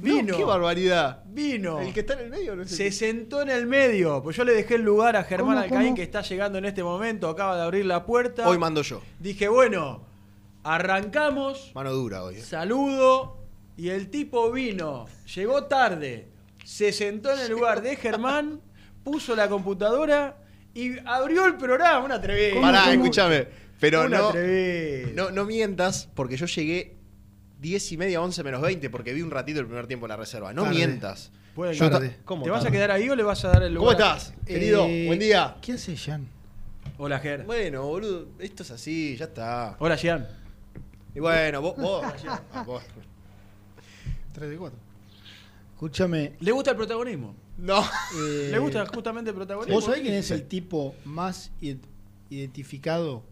Vino. No, qué barbaridad. Vino. El que está en el medio, no sé. Se sentó en el medio. Pues yo le dejé el lugar a Germán ¿Cómo, Alcaín, cómo? que está llegando en este momento. Acaba de abrir la puerta. Hoy mando yo. Dije, bueno, arrancamos. Mano dura hoy. eh. Saludo. Y el tipo vino. Llegó tarde. Se sentó en el lugar de Germán. Puso la computadora. Y abrió el programa. Una atrevida. Pará, escúchame. Pero Una no, no, no mientas, porque yo llegué 10 y media, 11 menos 20, porque vi un ratito el primer tiempo en la reserva. No Tarde. mientas. Puede Yo que- ta- ¿Cómo ¿Te vas a tarde? quedar ahí o le vas a dar el ¿Cómo lugar? estás, querido? Eh, Buen día. ¿Qué hace, Jan? Hola, Ger. Bueno, boludo, esto es así, ya está. Hola, Gian. Y bueno, vos. vos, ah, vos. 3 de 4. Escúchame. ¿Le gusta el protagonismo? No. eh, ¿Le gusta justamente el protagonismo? ¿Vos sabés quién es el tipo más id- identificado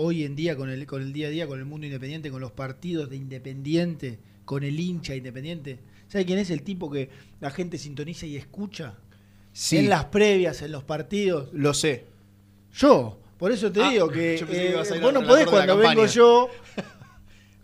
hoy en día con el, con el día a día, con el mundo independiente, con los partidos de independiente, con el hincha independiente? ¿Sabés quién es el tipo que la gente sintoniza y escucha? Sí. En las previas, en los partidos. Lo sé. Yo, por eso te Ah, digo que yo pensé que eh, ibas a ir vos no podés cuando vengo yo.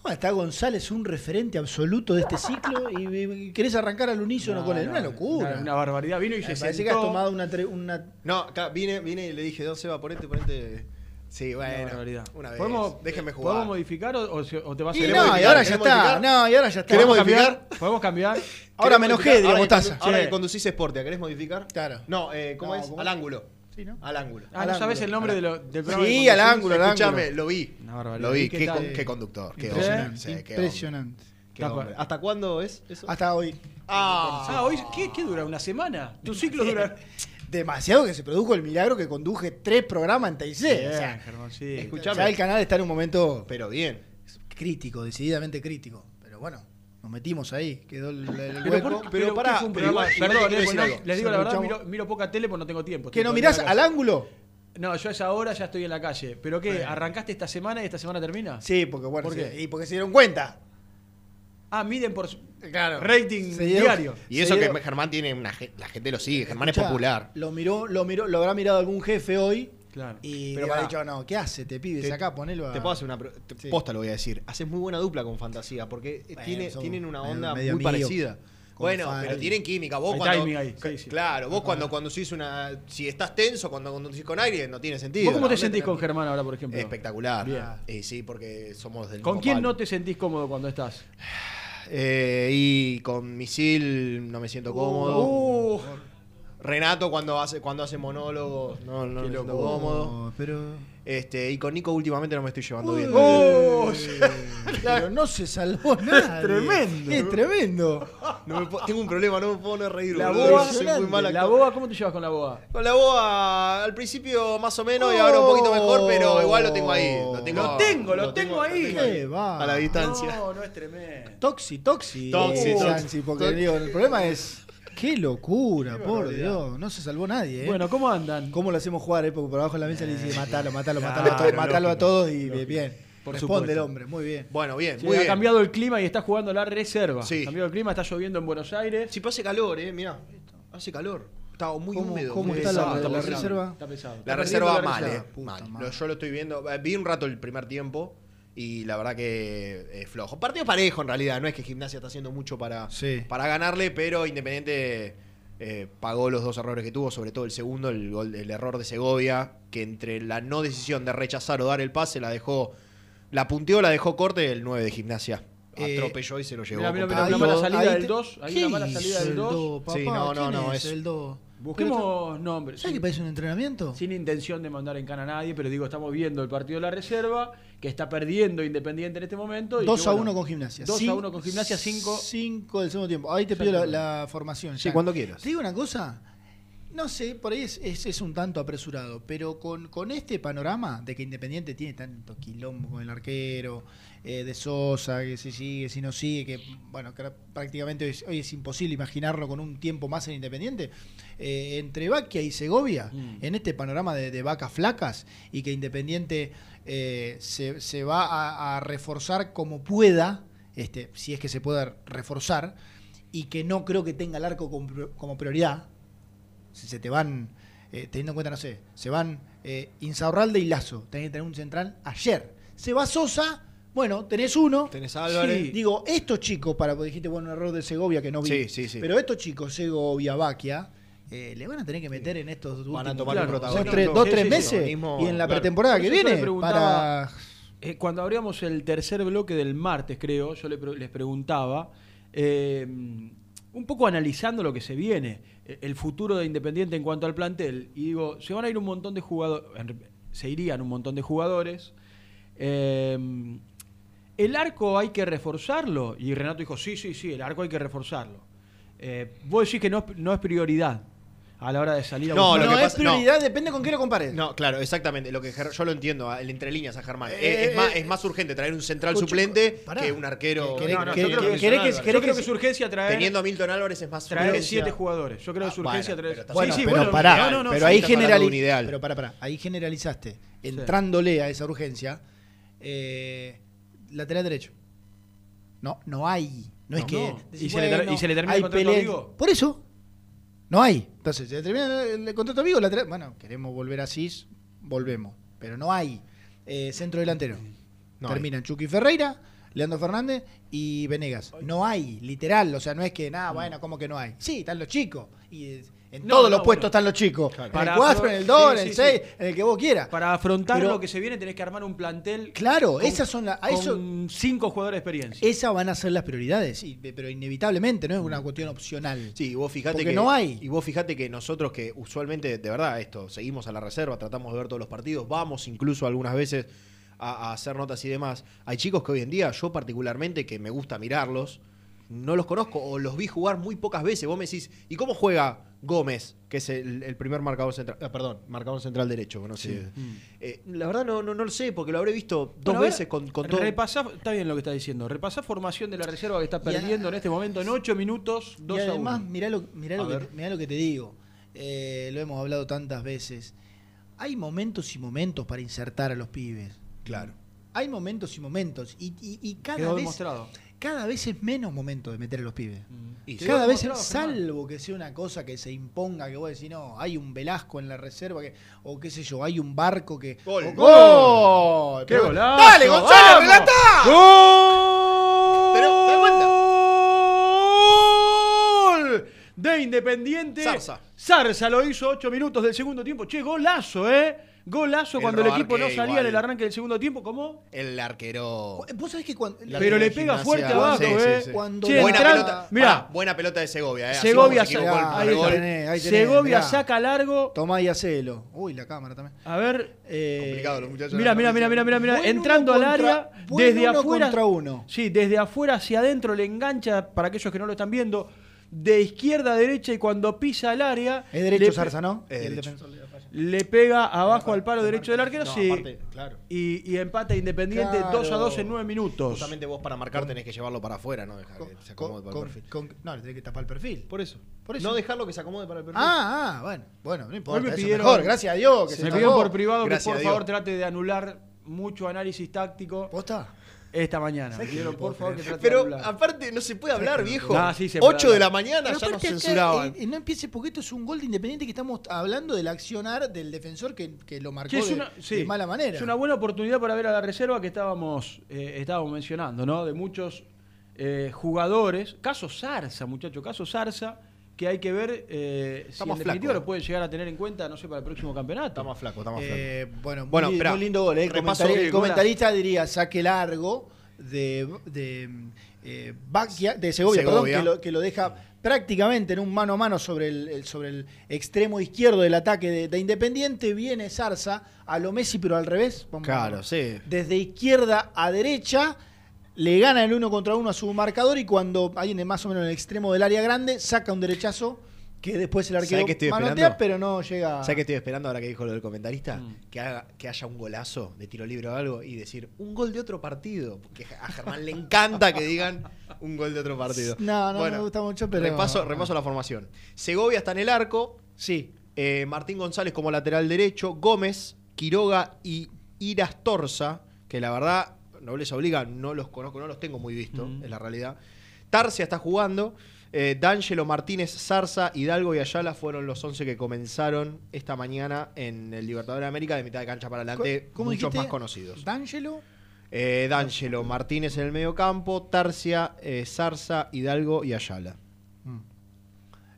Bueno, está González, un referente absoluto de este ciclo, y, y querés arrancar al unísono con él. una locura. Una, una barbaridad. Vino y se parece sentó. que has tomado una, una No, acá vine, vine y le dije, ¿dónde se va? Ponete, ponete. Sí, bueno. Una vez. ¿Podemos, Déjenme eh, jugar. ¿Podemos modificar o, o se- o te vas a ¿Querés no, y ahora ya ¿Querés está. No, y ahora ya está. ¿Queremos ¿Podemos modificar? cambiar? ¿Podemos cambiar? Ahora me ¿Querés enojé, que Mostaza. Ahora que conducís Sportia, ¿querés modificar? Claro. No, eh, ¿cómo No, es? ¿cómo? Al ángulo. Sí, ¿no? Al ángulo. Ah, Al ¿no sabes el nombre de lo- del programa? Sí, al ángulo, al Escuchame, ángulo. lo vi. Una barbaridad. Lo vi. ¿Y qué conductor. Qué Impresionante. hombre. Sí, qué hombre. Impresionante. Qué hombre. ¿Hasta cuándo es eso? Hasta hoy. Ah, Ah, hoy, ¿qué, qué dura? ¿Una semana? ¿Tu ciclo dura? Demasiado que se produjo el milagro que conduje tres programas en TIC. Bien, o sea, Germán, sí. Escuchame. ya el canal está en un momento Pero bien. crítico, decididamente crítico. Pero bueno, nos metimos ahí, quedó el, el Pero, hueco. por- pero pero pará, ¿qué fue un pero programa? igual- igual Perdón, eh, bueno, les digo la verdad, miro, miro poca tele porque no tengo tiempo. ¿Que no mirás al ángulo? No, yo a esa hora ya estoy en la calle. ¿Pero qué? ¿Arrancaste esta semana y esta semana termina? Sí, porque bueno, ¿Por sí, qué? y porque se dieron cuenta. Ah, miden por Claro. rating diario. Y eso que Germán tiene una la gente lo sigue, Germán es popular. Lo miró, lo miró, lo habrá mirado algún jefe hoy Claro. y Pero pará. dicho, no, ¿qué hace? Te pibes Te- acá, ponelo a. Te puedo hacer una. te- Sí. Posta lo voy a decir. Haces muy buena dupla con fantasía, porque Bueno, tiene, somos tienen una onda medio muy parecida. Bueno, pero tienen química. Vos Hay cuando. timing ahí, sí, sí. Claro, vos cuando conducís una. Si estás tenso, cuando conducís con aire, no tiene sentido. ¿Vos cómo te sentís con Germán ahora, por ejemplo? Espectacular. Bien. Eh, sí, porque somos del ¿Con mismo quién palo. no te sentís cómodo cuando estás? Eh, y con misil no me siento cómodo. Uh, Renato cuando hace, cuando hace monólogos, no, no me siento cómodo. Pero. Este, y con Nico últimamente no me estoy llevando bien. Oh, Claro, no se salvó nada. tremendo. Es tremendo. No me po- tengo un problema, no me puedo no reír. La boa, Soy muy mal la actor. boa, ¿cómo te llevas con la boa? Con la boa al principio más o menos y ahora un poquito mejor, pero igual lo tengo ahí. Lo tengo, Lo tengo, lo tengo ahí. ¿Qué va? A la distancia. No, no es tremendo. Toxi, toxi. Toxi, Eh, toxi. Porque Toxi. digo, el problema es. Qué locura, por Dios. No se salvó nadie, ¿eh? Bueno, ¿cómo andan? ¿Cómo lo hacemos jugar, eh? Porque por abajo de la mesa le dice matalo, matalo, matalo, Claro, a todos, matalo a lógico, todos y lógico. bien. Por Responde supuesto. el hombre, muy bien. Bueno, bien, Sí, muy ha bien. cambiado el clima y está jugando la reserva. Sí. Ha cambiado el clima, está lloviendo en Buenos Aires. Sí, pero hace calor, eh, mirá. Hace calor. Está muy ¿Cómo- húmedo. cómo muy está la- pesado. la Está reserva? Está pesado. La Está reserva perdiendo la mal, reserva. eh. Puta mal. madre. Lo- yo lo estoy viendo. eh, Vi un rato el primer tiempo y la verdad que es flojo. Partido parejo en realidad. No es que Gimnasia está haciendo mucho para, Sí. para ganarle, pero Independiente eh, pagó los dos errores que tuvo, sobre todo el segundo, el, gol, el error de Segovia, que entre la no decisión de rechazar o dar el pase la dejó, la punteó, la dejó corte el 9 de Gimnasia. Eh, Atropelló y se lo llevó. Una mala Ahí- salida del te- 2. Hay ¿Qué una mala salida del el 2. do, papá? Sí, no, no, ¿Quién no, es el do? Busquemos nombres. ¿Sabes sí. que parece un entrenamiento? Sin intención de mandar en cana a nadie, pero digo, estamos viendo el partido de la reserva, que está perdiendo Independiente en este momento. y 2 que, a bueno, 1 con gimnasia. 2 a Cin- 1 con gimnasia, 5. 5 del segundo tiempo. Ahí te pido la, la formación. Sí, ya. cuando quieras. Te digo una cosa. No sé, por ahí es, es- es un tanto apresurado, pero con, con este panorama de que Independiente tiene tanto quilombo con el arquero, eh, de Sosa, que si sigue, si no sigue, que bueno, que prácticamente hoy es, hoy es imposible imaginarlo con un tiempo más en Independiente, eh, entre Baquia y Segovia, Mm. en este panorama de, de vacas flacas, y que Independiente eh, se, se va a, a reforzar como pueda, este, si es que se puede reforzar, y que no creo que tenga el arco como, como prioridad, si se te van, eh, teniendo en cuenta, no sé, se van eh, Insaurralde y Lazo, tenés que tener un central ayer. Se va Sosa, bueno, tenés uno. Tenés a Álvarez. Sí, digo, estos chicos, para, porque dijiste, bueno, un error de Segovia que no vi. Sí, sí, sí. Pero estos chicos, Segovia, Baquia, eh, le van a tener que meter en estos Van últimos a tomar Claro, un dos, tres, dos, Sí, tres sí, sí, meses y en la claro. pretemporada Por que viene para Eh, cuando abríamos el tercer bloque del martes, creo, yo le les preguntaba, eh, un poco analizando lo que se viene, eh, el futuro de Independiente en cuanto al plantel, y digo, se van a ir un montón de jugadores, se irían un montón de jugadores. eh, el arco hay que reforzarlo, y Renato dijo, sí, sí, sí, el arco hay que reforzarlo. Eh, vos decís que no, es- no es prioridad a la hora de salir a No, lo no que es pasa- no. prioridad, depende con qué lo compares. No, claro, exactamente. Lo que Ger- yo lo entiendo, el entre líneas a Germán. Eh, es, es más, eh, es más urgente traer un central suplente que un arquero. ¿Querés- No, no, querés- yo creo que, es urgencia. querés Yo creo que que es urgencia traer, Teniendo a Milton Álvarez es más traer urgencia. siete jugadores. Yo creo que es Ah, urgencia bueno, traer. pero Bueno, sí, sí, pero bueno, pará, no, pero ahí, estamos hablando de un generali- ideal. pero pará, pará, ahí generalizaste, entrándole a esa urgencia, eh, lateral derecho. No, no hay. No, es que. no. decís, ¿Y se le ter- bueno, y se le termina el contrato a Vigo? Por eso. No hay. Entonces, se le termina el, el contrato a Vigo, lateral. Bueno, queremos volver a Cis, volvemos. Pero no hay eh, centro delantero. No Terminan Chucky Ferreira, Leandro Fernández y Venegas. No hay, literal. O sea, no es que nada, bueno, ¿cómo que no hay? Sí, están los chicos. Y eh, en No, todos no, los puestos bueno. están los chicos. En Para el 4, afro- en el 2, sí, en el sí, 6, sí. en el que vos quieras. Para afrontar Pero- lo que se viene tenés que armar un plantel Claro, con- esas son las. cinco jugadores de experiencia. esas van a ser las prioridades, sí, pero inevitablemente, no es una cuestión opcional. Sí, y vos fijate Porque que no hay. Y vos fijate que nosotros que usualmente, de verdad, esto, seguimos a la reserva, tratamos de ver todos los partidos, vamos incluso algunas veces a, a hacer notas y demás. Hay chicos que hoy en día, yo particularmente, que me gusta mirarlos, no los conozco o los vi jugar muy pocas veces. Vos me decís, ¿y cómo juega Gómez, que es el, el primer marcador central? ah, perdón, marcador central derecho, no sé. Eh, la verdad no, no, no lo sé, porque lo habré visto dos Bueno, a ver, veces con, con todo. repasá- está bien lo que está diciendo. Repasá formación de la reserva que está a- perdiendo en este momento en 8 minutos, 2 y a además, 1. mirá lo, mirá A lo, que, mirá lo que te digo. Eh, lo hemos hablado tantas veces. Hay momentos y momentos para insertar a los pibes. Claro. Hay momentos y momentos. Y, y- y cada, Quedó vez, demostrado. Cada vez es menos momento de meter a los pibes. Y Quedó Cada vez, demostrado, Germán. salvo que sea una cosa que se imponga, que vos decís, no, hay un Velasco en la reserva, que, o qué sé yo, hay un barco que. Gol. o- ¡Gol! ¡Qué Pero- golazo! ¡Dale, Gonzalo, ¡Vamos! relatá! Pero, ¿te cuenta? ¡Gol! de Independiente. Zarza. Zarza lo hizo 8 minutos del segundo tiempo. Che, golazo, ¿eh? Golazo El cuando el equipo no salía igual. en el arranque del segundo tiempo. ¿Cómo? El arquero. Vos sabés que cuando. Pero le pega Gimnasia, fuerte abajo, sí, sí, ¿eh? sí. Cuando Che, buena entran- pelota. Mirá. Buena pelota de Segovia, eh. Segovia, como se equivocó el sa- primer ahí está. gol. tenés, ahí tenés, Segovia saca largo. Tomá y hacelo. Uy, la cámara también. A ver. Eh, Complicado los muchachos. Mira, mira, mira, mira, mira, Entrando al área, buen desde uno afuera. contra uno. Sí, desde afuera hacia adentro le engancha, para aquellos que no lo están viendo, de izquierda a derecha y cuando pisa el área. Es derecho Zarza, ¿no? Es el derecho. defensor. Le pega abajo al palo derecho del arquero, No, sí. aparte, claro. Y, y empata Independiente Claro. 2 a 2 en 9 minutos. Justamente vos para marcar tenés que llevarlo para afuera, no dejar Con- que se acomode para con- el perfil. con- no, le tenés que tapar el perfil. Por eso. Por eso. No dejarlo que se acomode para el perfil. Ah, ah, bueno. Bueno, no importa. Me eso pidieron- mejor, gracias a Dios. Que Se se me pidieron por privado Gracias que por favor trate de anular mucho análisis táctico ¿Posta? Esta mañana. Me ¿Sabes que pidieron no por favor que trate de Pero aparte no se puede hablar, viejo. No, sí se puede 8 de la mañana Pero ya nos aparte acá, censuraban. eh, no empiece porque esto es un gol de Independiente que estamos hablando del accionar del defensor que, que lo marcó Sí, es de, una, sí. de mala manera. Es una buena oportunidad para ver a la reserva que estábamos, eh, estábamos mencionando, ¿no? De muchos eh, jugadores. Caso Zarza, muchacho, caso Zarza, que hay que ver eh, si en definitiva flaco. lo pueden llegar a tener en cuenta, no sé, para el próximo campeonato. Está más flaco, está más flaco. Eh, bueno, Bueno, muy, esperá. muy lindo gol. ¿eh? El, comentarista diría saque largo de, de, eh, Baquia- de Segovia, Segovia. perdón, que lo, que lo deja prácticamente en un mano a mano sobre el, el- sobre el extremo izquierdo del ataque de, de Independiente. Viene Zarza a lo Messi, pero al revés. Vamos a- Claro, sí. desde izquierda a derecha, le gana el uno contra uno a su marcador y cuando hay en- más o menos en el extremo del área grande, saca un derechazo que después el arquero ¿Sabe qué estoy manotea, pero no llega. ¿Sabes qué estoy esperando ahora que dijo lo del comentarista? Mm. Que, haga, que haya un golazo de tiro libre o algo y decir un gol de otro partido. Porque a Germán le encanta que digan un gol de otro partido. No, no me gusta mucho, pero- Repaso, repaso la formación. Segovia está en el arco. Sí. eh, Martín González como lateral derecho. Gómez, Quiroga y Iras Torza. Que la verdad, nobleza obliga, no los conozco, no los tengo muy visto, Mm. es la realidad. Tarsia está jugando. Eh, D'Angelo Martínez, Zarza, Hidalgo y Ayala fueron los 11 que comenzaron esta mañana en el Libertadores de América de mitad de cancha para adelante, ¿Cómo muchos dijiste? más conocidos. D'Angelo. Eh, D'Angelo Martínez en el medio campo, Tarsia, eh, Zarza, Hidalgo y Ayala.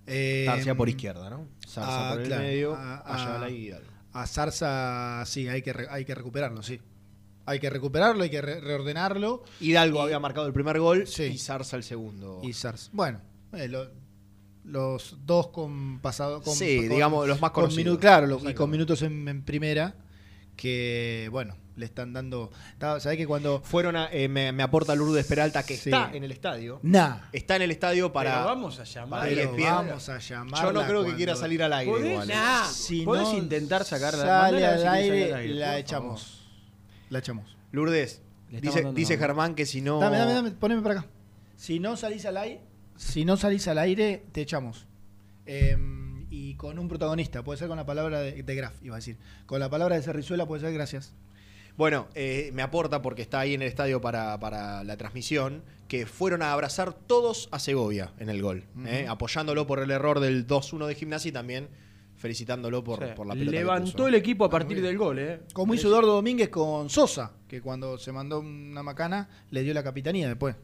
Eh, Tarsia por izquierda, ¿no? Zarza ah, por el claro. medio, Ah, ah. Ayala y Hidalgo. A Zarza, sí, hay que, re- hay que recuperarlo, sí. Hay que recuperarlo, hay que re- reordenarlo. Hidalgo Y- había marcado el primer gol Sí. y Zarza el segundo. Y Zarza. Bueno, eh, lo- los dos con pasado. Con, Sí, con- digamos, los más con conocidos. minu- claro, lo- y con minutos en, en primera. Que, bueno, le están dando. ¿Sabés que cuando. Fueron a, eh, me, me aporta Lourdes Peralta, que Sí. está en el estadio. Nah. Está en el estadio para. Pero vamos a llamar. vamos a llamar. Yo no creo que quiera salir al aire. ¿Podés? igual, ¿eh? Nah. Si Podés no intentar sacarla. Sale al aire, al aire, la echamos. La echamos. Lourdes, dice, dice Germán que si no. Dame, dame, dame, poneme para acá. Si no salís al aire, si no salís al aire, te echamos. Em, y con un protagonista, puede ser con la palabra de, de Graf, iba a decir. Con la palabra de Cerrizuela puede ser gracias. Bueno, eh, me aporta porque está ahí en el estadio para, para la transmisión, que fueron a abrazar todos a Segovia en el gol, ¿eh? Apoyándolo por el error del 2-1 de gimnasia y también felicitándolo por, Sí. por la pelota. Levantó el equipo a partir del gol, ¿eh? Como hizo Eduardo Domínguez con Sosa, que cuando se mandó una macana le dio la capitanía después.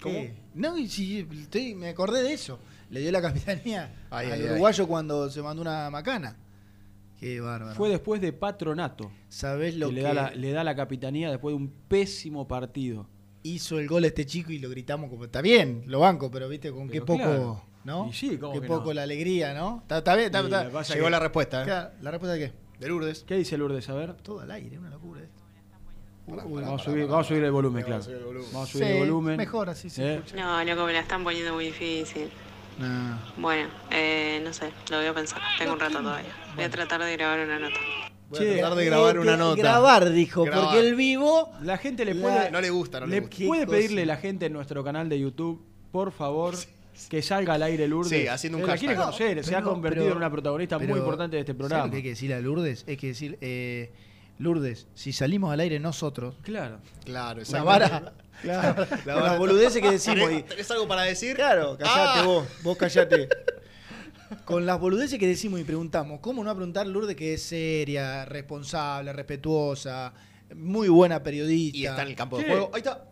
¿Cómo? ¿Qué? No, si estoy- me acordé de eso. Le dio la capitanía Ay, al ay, ay. uruguayo cuando se mandó una macana. Qué bárbaro. Fue después de Patronato. ¿Sabés lo que que, le da, la, le da la capitanía después de un pésimo partido. hizo el gol este chico y lo gritamos como está bien, lo banco, pero viste con qué poco, claro. ¿No? Y sí, ¿cómo qué que poco no? la alegría, ¿no? Está, está bien, está, está- Llegó que- la respuesta, ¿eh? Claro, ¿La respuesta de qué? De Lourdes. ¿Qué dice Lourdes? A ver. Todo al aire, una locura esto. Pará, Uy, pará, Vamos a pará, subir, vamos a subir el volumen, Vamos a claro. subir el volumen. Vamos a subir Sí, el volumen. mejor así se ¿Eh? escucha. No, loco, me la están poniendo muy difícil. Nah. Bueno, eh, no sé, lo voy a pensar. Tengo un rato todavía. Voy a tratar de grabar una nota. Voy Che, a tratar de grabar Eh, una de- nota. Grabar, dijo, Grabar. porque el vivo. La gente le La- puede. No le gusta, no le, le gusta. Puede pedirle a la gente en nuestro canal de YouTube, por favor, que salga al aire Lourdes. Sí, haciendo un Eh, la hashtag. quiere conocer, se ha convertido pero- en una protagonista pero, muy importante de este ¿sabes programa. lo que hay que decirle a Lourdes? Hay que decir, eh, Lourdes, si salimos al aire nosotros, Claro. Claro, la vara. Claro, La vara- boludeces que decimos. ¿Tenés, algo para decir? Claro, callate Ah. vos, vos callate. Con las boludeces que decimos y preguntamos, ¿cómo no a preguntar Lourdes que es seria, responsable, respetuosa, muy buena periodista? Y está en el campo de Sí. juego. Ahí está.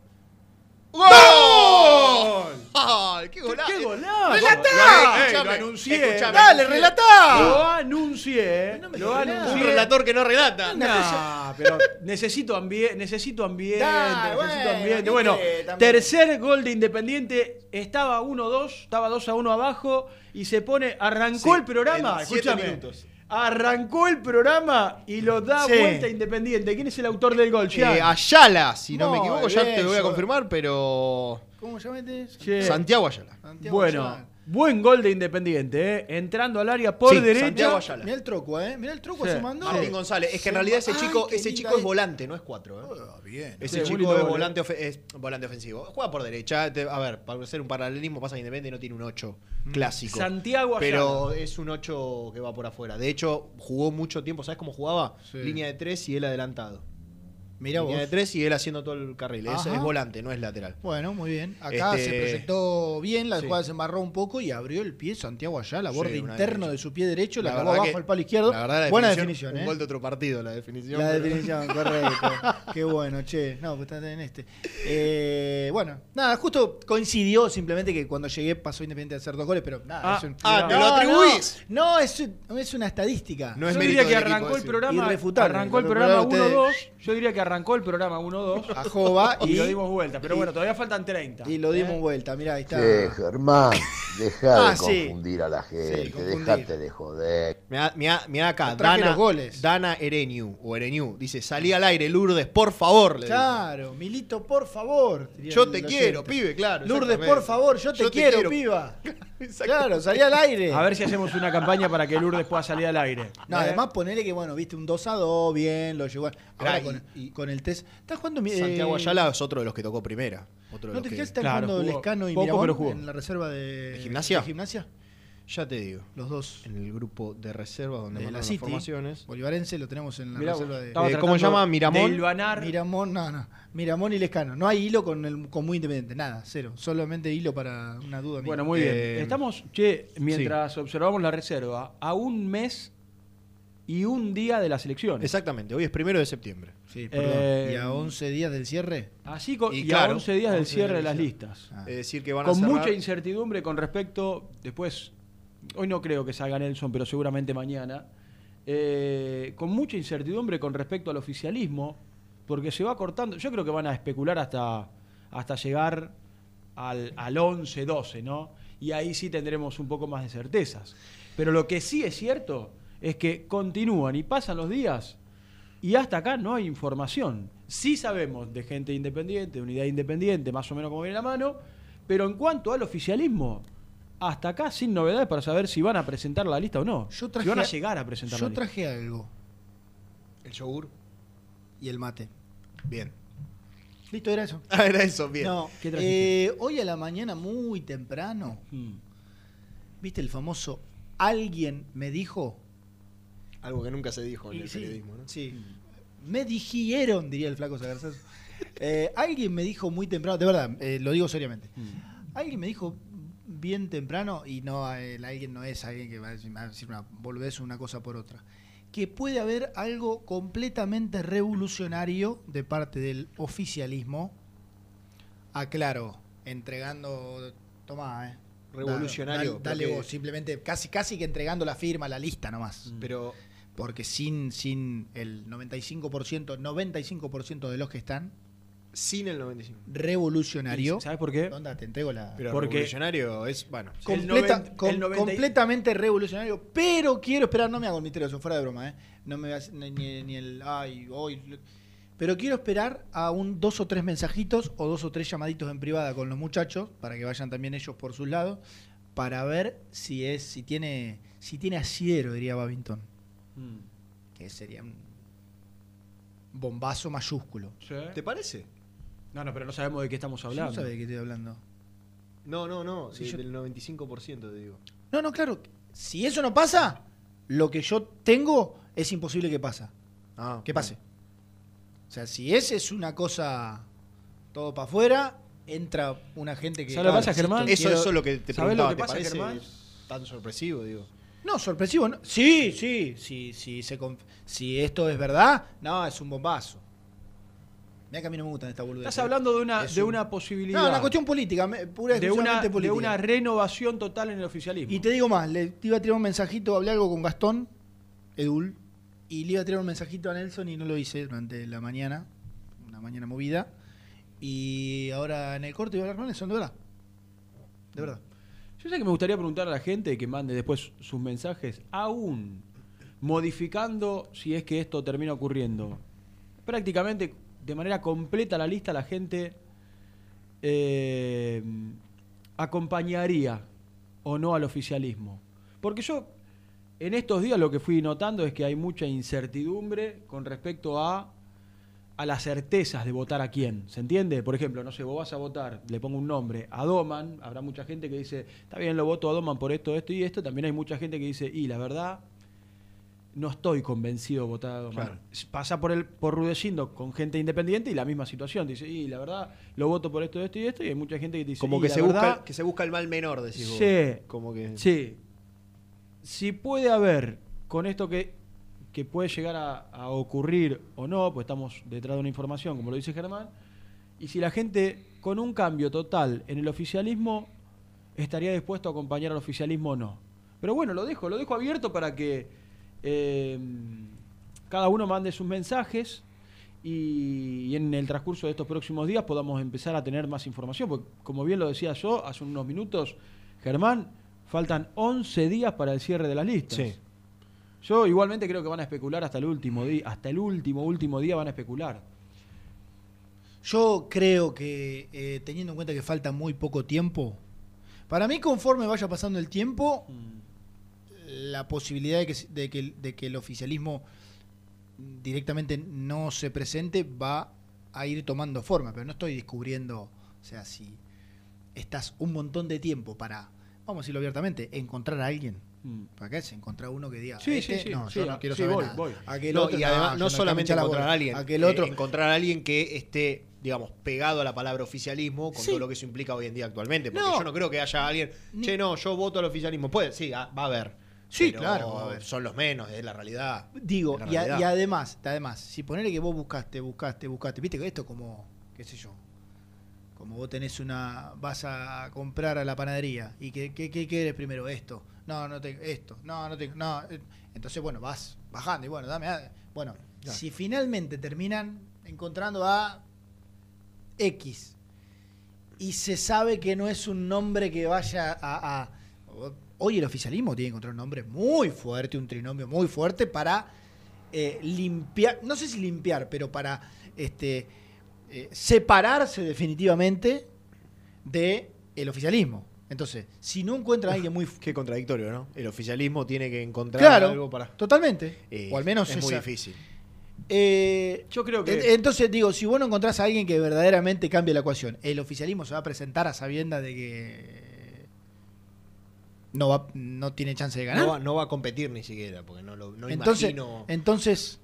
¡Gol! golazo. ¡Qué golazo! ¡Relatá! Lo, anuncié. escuchame. Dale, relatá. Lo anuncié. No me lo anuncié. Un relator que no relata. Nah, pero necesito, ambie- necesito ambiente, Dale, necesito bueno, ambiente. ¿qué Bueno, también? tercer gol de Independiente, estaba 1-2, estaba 2 a 1 abajo y se pone, arrancó Sí, el programa, escúchame. minutos. Arrancó el programa y lo da Sí. vuelta Independiente. ¿Quién es el autor del gol? Eh? Ayala, si no me equivoco, ya te lo voy a confirmar, pero. ¿Cómo llamaste? Che. Santiago Ayala. Santiago bueno, Ayala. Buen gol de Independiente, ¿eh? entrando al área por Sí, derecha. Santiago Ayala. Mirá el troco, ¿eh? Mirá el troco Sí. se mandó. Martín González. Es que en realidad ese chico, ese chico es volante, no es cuatro. ¿eh? Ah, bien. Ese Sí, chico es volante, es volante ofensivo. Juega por derecha. a ver, para hacer un paralelismo, pasa que Independiente no tiene un 8 clásico. Santiago Ayala. Pero es un 8 que va por afuera. De hecho, jugó mucho tiempo. ¿Sabes cómo jugaba? Sí. Línea de 3 y él adelantado. Mirá Línea vos. de 3 y él haciendo todo el carril. Es, volante, no es lateral. Bueno, muy bien. Acá Este- se proyectó bien, la Sí. jugada se embarró un poco y abrió el pie Santiago Ayala, Sí, borde una interno de su pie derecho, la, acabó verdad abajo al palo izquierdo. la verdad, la Buena definición, definición, Un ¿eh? gol de otro partido, la definición. La pero- definición, correcto. Qué bueno, che. No, pues está en este. Eh, bueno, nada, justo coincidió simplemente que cuando llegué pasó Independiente a hacer dos goles, pero nada. Ah, es un- ah, no, ¿te lo atribuís? No, no, es, un- es una estadística. No es Yo diría que arrancó el programa, Irrefutable. arrancó el programa ustedes- 1-2. Yo diría que arrancó el programa 1-2. A Jova y, y, lo dimos vuelta. Pero y- bueno, todavía faltan 30. y lo dimos ¿eh? vuelta. Mirá, ahí está. Che, Germán, deja Ah, de sí. confundir a la gente, confundir. dejate de joder. Mirá, mirá- mirá acá, Dana, los goles. Dana Ereniu, o Ereniu, dice, salí al aire, Lourdes, por favor. le dice. Claro, Milito, por favor. Yo te quiero, pibe, claro. Lourdes, por favor, yo te, quiero, piba. Claro, salí al aire. A ver si hacemos una campaña para que Lourdes pueda salir al aire. No, ¿Eh? además ponele que, bueno, viste un 2 a 2, bien, lo llevó. Ahora con, y- con el test. ¿Estás jugando mi- Santiago eh, Ayala es otro de los que tocó primera. Otro de ¿No los te que- fijas están Claro, jugando jugó Lescano y poco, Miramón pero jugó. en la reserva de, ¿De gimnasia? de gimnasia? Ya te digo. Los dos. En el grupo de reserva donde De la mandan las City. formaciones. Bolivarense lo tenemos en la Mirá, reserva de. Eh, ¿cómo se llama? Miramón. Miramón, no, no. Miramón y Lescano. No hay hilo con, el, con muy independiente, nada, cero. Solamente hilo para una duda mía. Bueno, muy bien. Eh, Estamos, che, mientras observamos la reserva, a un mes y un día de las elecciones. Exactamente, hoy es primero de septiembre. Sí, perdón. Eh, ¿Y a 11 días del cierre? Así con, Y y, claro, a 11 días del 11 cierre de las listas. Ah. Es decir, que van a Con cerrar- mucha incertidumbre con respecto, después, hoy no creo que salga Nelson, pero seguramente mañana, eh, con mucha incertidumbre con respecto al oficialismo, porque se va cortando, yo creo que van a especular hasta, hasta llegar al, al 11-12, ¿no? Y ahí sí tendremos un poco más de certezas. Pero lo que sí es cierto es que continúan y pasan los días y hasta acá no hay información. Sí sabemos de gente independiente, de unidad independiente, más o menos como viene la mano, pero en cuanto al oficialismo, hasta acá sin novedades para saber si van a presentar la lista o no. Yo si traje van a llegar a presentar Yo la lista. traje algo. El yogur. Y el mate. Bien. Listo, era eso. Ah, era eso, bien. No, ¿Qué eh, hoy a la mañana muy temprano, Mm. ¿viste el famoso alguien me dijo? Algo que nunca se dijo en Y el sí, periodismo, ¿no? sí. Me dijeron, diría el flaco Sagarzazo. Eh, alguien me dijo muy temprano, de verdad, eh, lo digo seriamente. Alguien me dijo bien temprano, y no el alguien no es alguien que va a decir, va a decir una boludez una cosa por otra, que puede haber algo completamente revolucionario de parte del oficialismo. Aclaro, entregando. Tomá, eh. Revolucionario, Dale, vos, simplemente, casi, casi que entregando la firma, la lista nomás. Pero Porque sin, sin el 95%, 95% de los que están, sin el 95. revolucionario. ¿Sabes por qué? Onda, te entrego la. Pero Porque- revolucionario es, bueno, sí. el Completa- noven- com- el 90 y- completamente revolucionario, pero quiero esperar, no me hago el misterio, eso fuera de broma, ¿eh? No me ni, ni- ni el, ay, hoy. Pero quiero esperar a un dos o tres mensajitos o dos o tres llamaditos en privada con los muchachos, para que vayan también ellos por sus lados, para ver si es, si tiene, si tiene asiero, diría Babington, Mm. que sería un bombazo mayúsculo. Sí. ¿Te parece? No, no, pero no sabemos de qué estamos hablando. no sabe de qué estoy hablando. No, no, no, Sí, de- yo- del 95% te digo. No, no, claro. Si eso no pasa, lo que yo tengo es imposible que pasa. Ah, que pase. O sea, si ese es una cosa todo para afuera, entra una gente que. ¿Sabes lo que pasa, Germán? Eso, es lo que te ¿Sabés lo preguntaba, que ¿te pasa, Germán? tan sorpresivo, digo? No, sorpresivo. ¿no? Sí, sí, sí, sí se si esto es verdad, no, es un bombazo. Mirá que a mí no me gustan estas boludeces. Estás hablando de una, Es de un- una posibilidad. No, una cuestión política, pura de una, exclusivamente de política. una renovación total en el oficialismo. Y te digo más, le te iba a tirar un mensajito, hablé algo con Gastón, Edul, y le iba a tirar un mensajito a Nelson y no lo hice durante la mañana, una mañana movida. Y ahora en el corte iba a hablar con Nelson, de verdad. De verdad. Yo sé que me gustaría preguntar a la gente que mande después sus mensajes, aún modificando si es que esto termina ocurriendo. Prácticamente de manera completa la lista la gente eh, acompañaría o no al oficialismo. Porque yo en estos días lo que fui notando es que hay mucha incertidumbre con respecto a a las certezas de votar a quién, ¿se entiende? Por ejemplo, no sé, vos vas a votar, le pongo un nombre, a Doman, habrá mucha gente que dice, está bien, lo voto a Doman por esto, esto y esto, también hay mucha gente que dice, y la verdad, no estoy convencido de votar a Doman. Claro. Pasa por el por Rudecindo con gente independiente y la misma situación, dice, y la verdad, lo voto por esto, esto y esto, y hay mucha gente que dice, Como "Y que la se, verdad, busca, que se busca el mal menor, decís vos. Sí. Como que... Sí. Si puede haber con esto que, que puede llegar a, ocurrir o no, pues estamos detrás de una información, como lo dice Germán, y si la gente con un cambio total en el oficialismo estaría dispuesto a acompañar al oficialismo o no. Pero bueno, lo dejo, lo dejo abierto para que eh, cada uno mande sus mensajes y, y en el transcurso de estos próximos días podamos empezar a tener más información. Porque como bien lo decía yo hace unos minutos, Germán, faltan 11 días para el cierre de las listas. Sí. Yo igualmente creo que van a especular hasta el último día, hasta el último, último día van a especular. Yo creo que, eh, teniendo en cuenta que falta muy poco tiempo, para mí conforme vaya pasando el tiempo, la posibilidad de que, se- de que, de que el oficialismo directamente no se presente va a ir tomando forma, pero no estoy descubriendo, o sea, si estás un montón de tiempo para, vamos a decirlo abiertamente, encontrar a alguien. Mm. ¿Para qué? Es encontrar uno que diga, Sí, "Este, sí, sí, no, sí, yo no ah, quiero sí, saber voy, nada". voy. Aquel No, otro, y además, yo no me solamente encontrar a alguien, Aquel eh, otro, encontrar a alguien que esté, digamos, pegado a la palabra oficialismo con Sí. todo lo que eso implica hoy en día actualmente. Porque No. yo no creo que haya alguien, che, no, yo voto al oficialismo. Puede, sí, ah, va a haber. Sí, Pero claro, a. Son los menos, es la realidad. Digo, a- y además, además, si ponele que vos buscaste, buscaste, buscaste, viste que esto como, qué sé yo, como vos tenés una, vas a comprar a la panadería y que, que querés primero esto, no, no te, esto, no, no te, no, eh, entonces bueno, vas bajando y bueno, dame, a- bueno, Claro. si finalmente terminan encontrando a X y se sabe que no es un nombre que vaya a, a- hoy el oficialismo tiene que encontrar un nombre muy fuerte, un trinomio muy fuerte para eh, limpiar, no sé si limpiar, pero para este eh, separarse definitivamente de el oficialismo. Entonces, si no encuentran a alguien muy Qué contradictorio, ¿no? El oficialismo tiene que encontrar claro, algo para. totalmente, Eh, o al menos es muy difícil. Eh, Yo creo que en- Entonces, digo, si vos no encontrás a alguien que verdaderamente cambie la ecuación, el oficialismo se va a presentar a sabiendas de que no, va, no tiene chance de ganar. No va, no va a competir ni siquiera, porque no lo no entonces, imagino. entonces,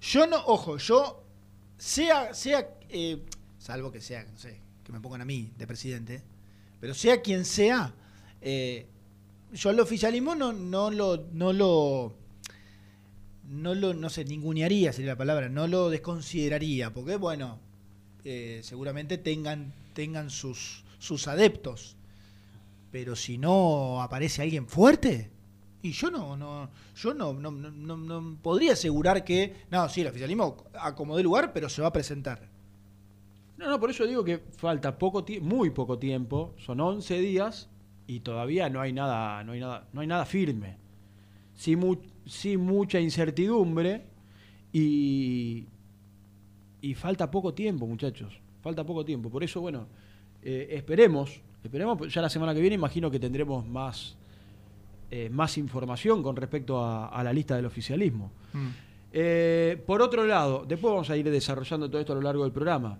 yo no, ojo, yo, sea, sea, eh, salvo que sea, no sé, que me pongan a mí de presidente, pero sea quien sea, eh, yo al oficialismo no, no lo, no lo, no lo, no sé, ningunearía sería la palabra, no lo desconsideraría, porque bueno, eh, seguramente tengan, tengan sus, sus adeptos, pero si no aparece alguien fuerte, y yo no, no, yo no, no, no, no- podría asegurar que, no, sí, el oficialismo acomodé lugar, pero se va a presentar. No, no, por eso digo que falta poco muy poco tiempo, son 11 días y todavía no hay nada, no hay nada, no hay nada firme. Sí, mu- sí mucha incertidumbre y y falta poco tiempo, muchachos. Falta poco tiempo. Por eso, bueno, eh, esperemos, esperemos, ya la semana que viene imagino que tendremos más eh, más información con respecto a, a la lista del oficialismo. Eh, por otro lado, después vamos a ir desarrollando todo esto a lo largo del programa.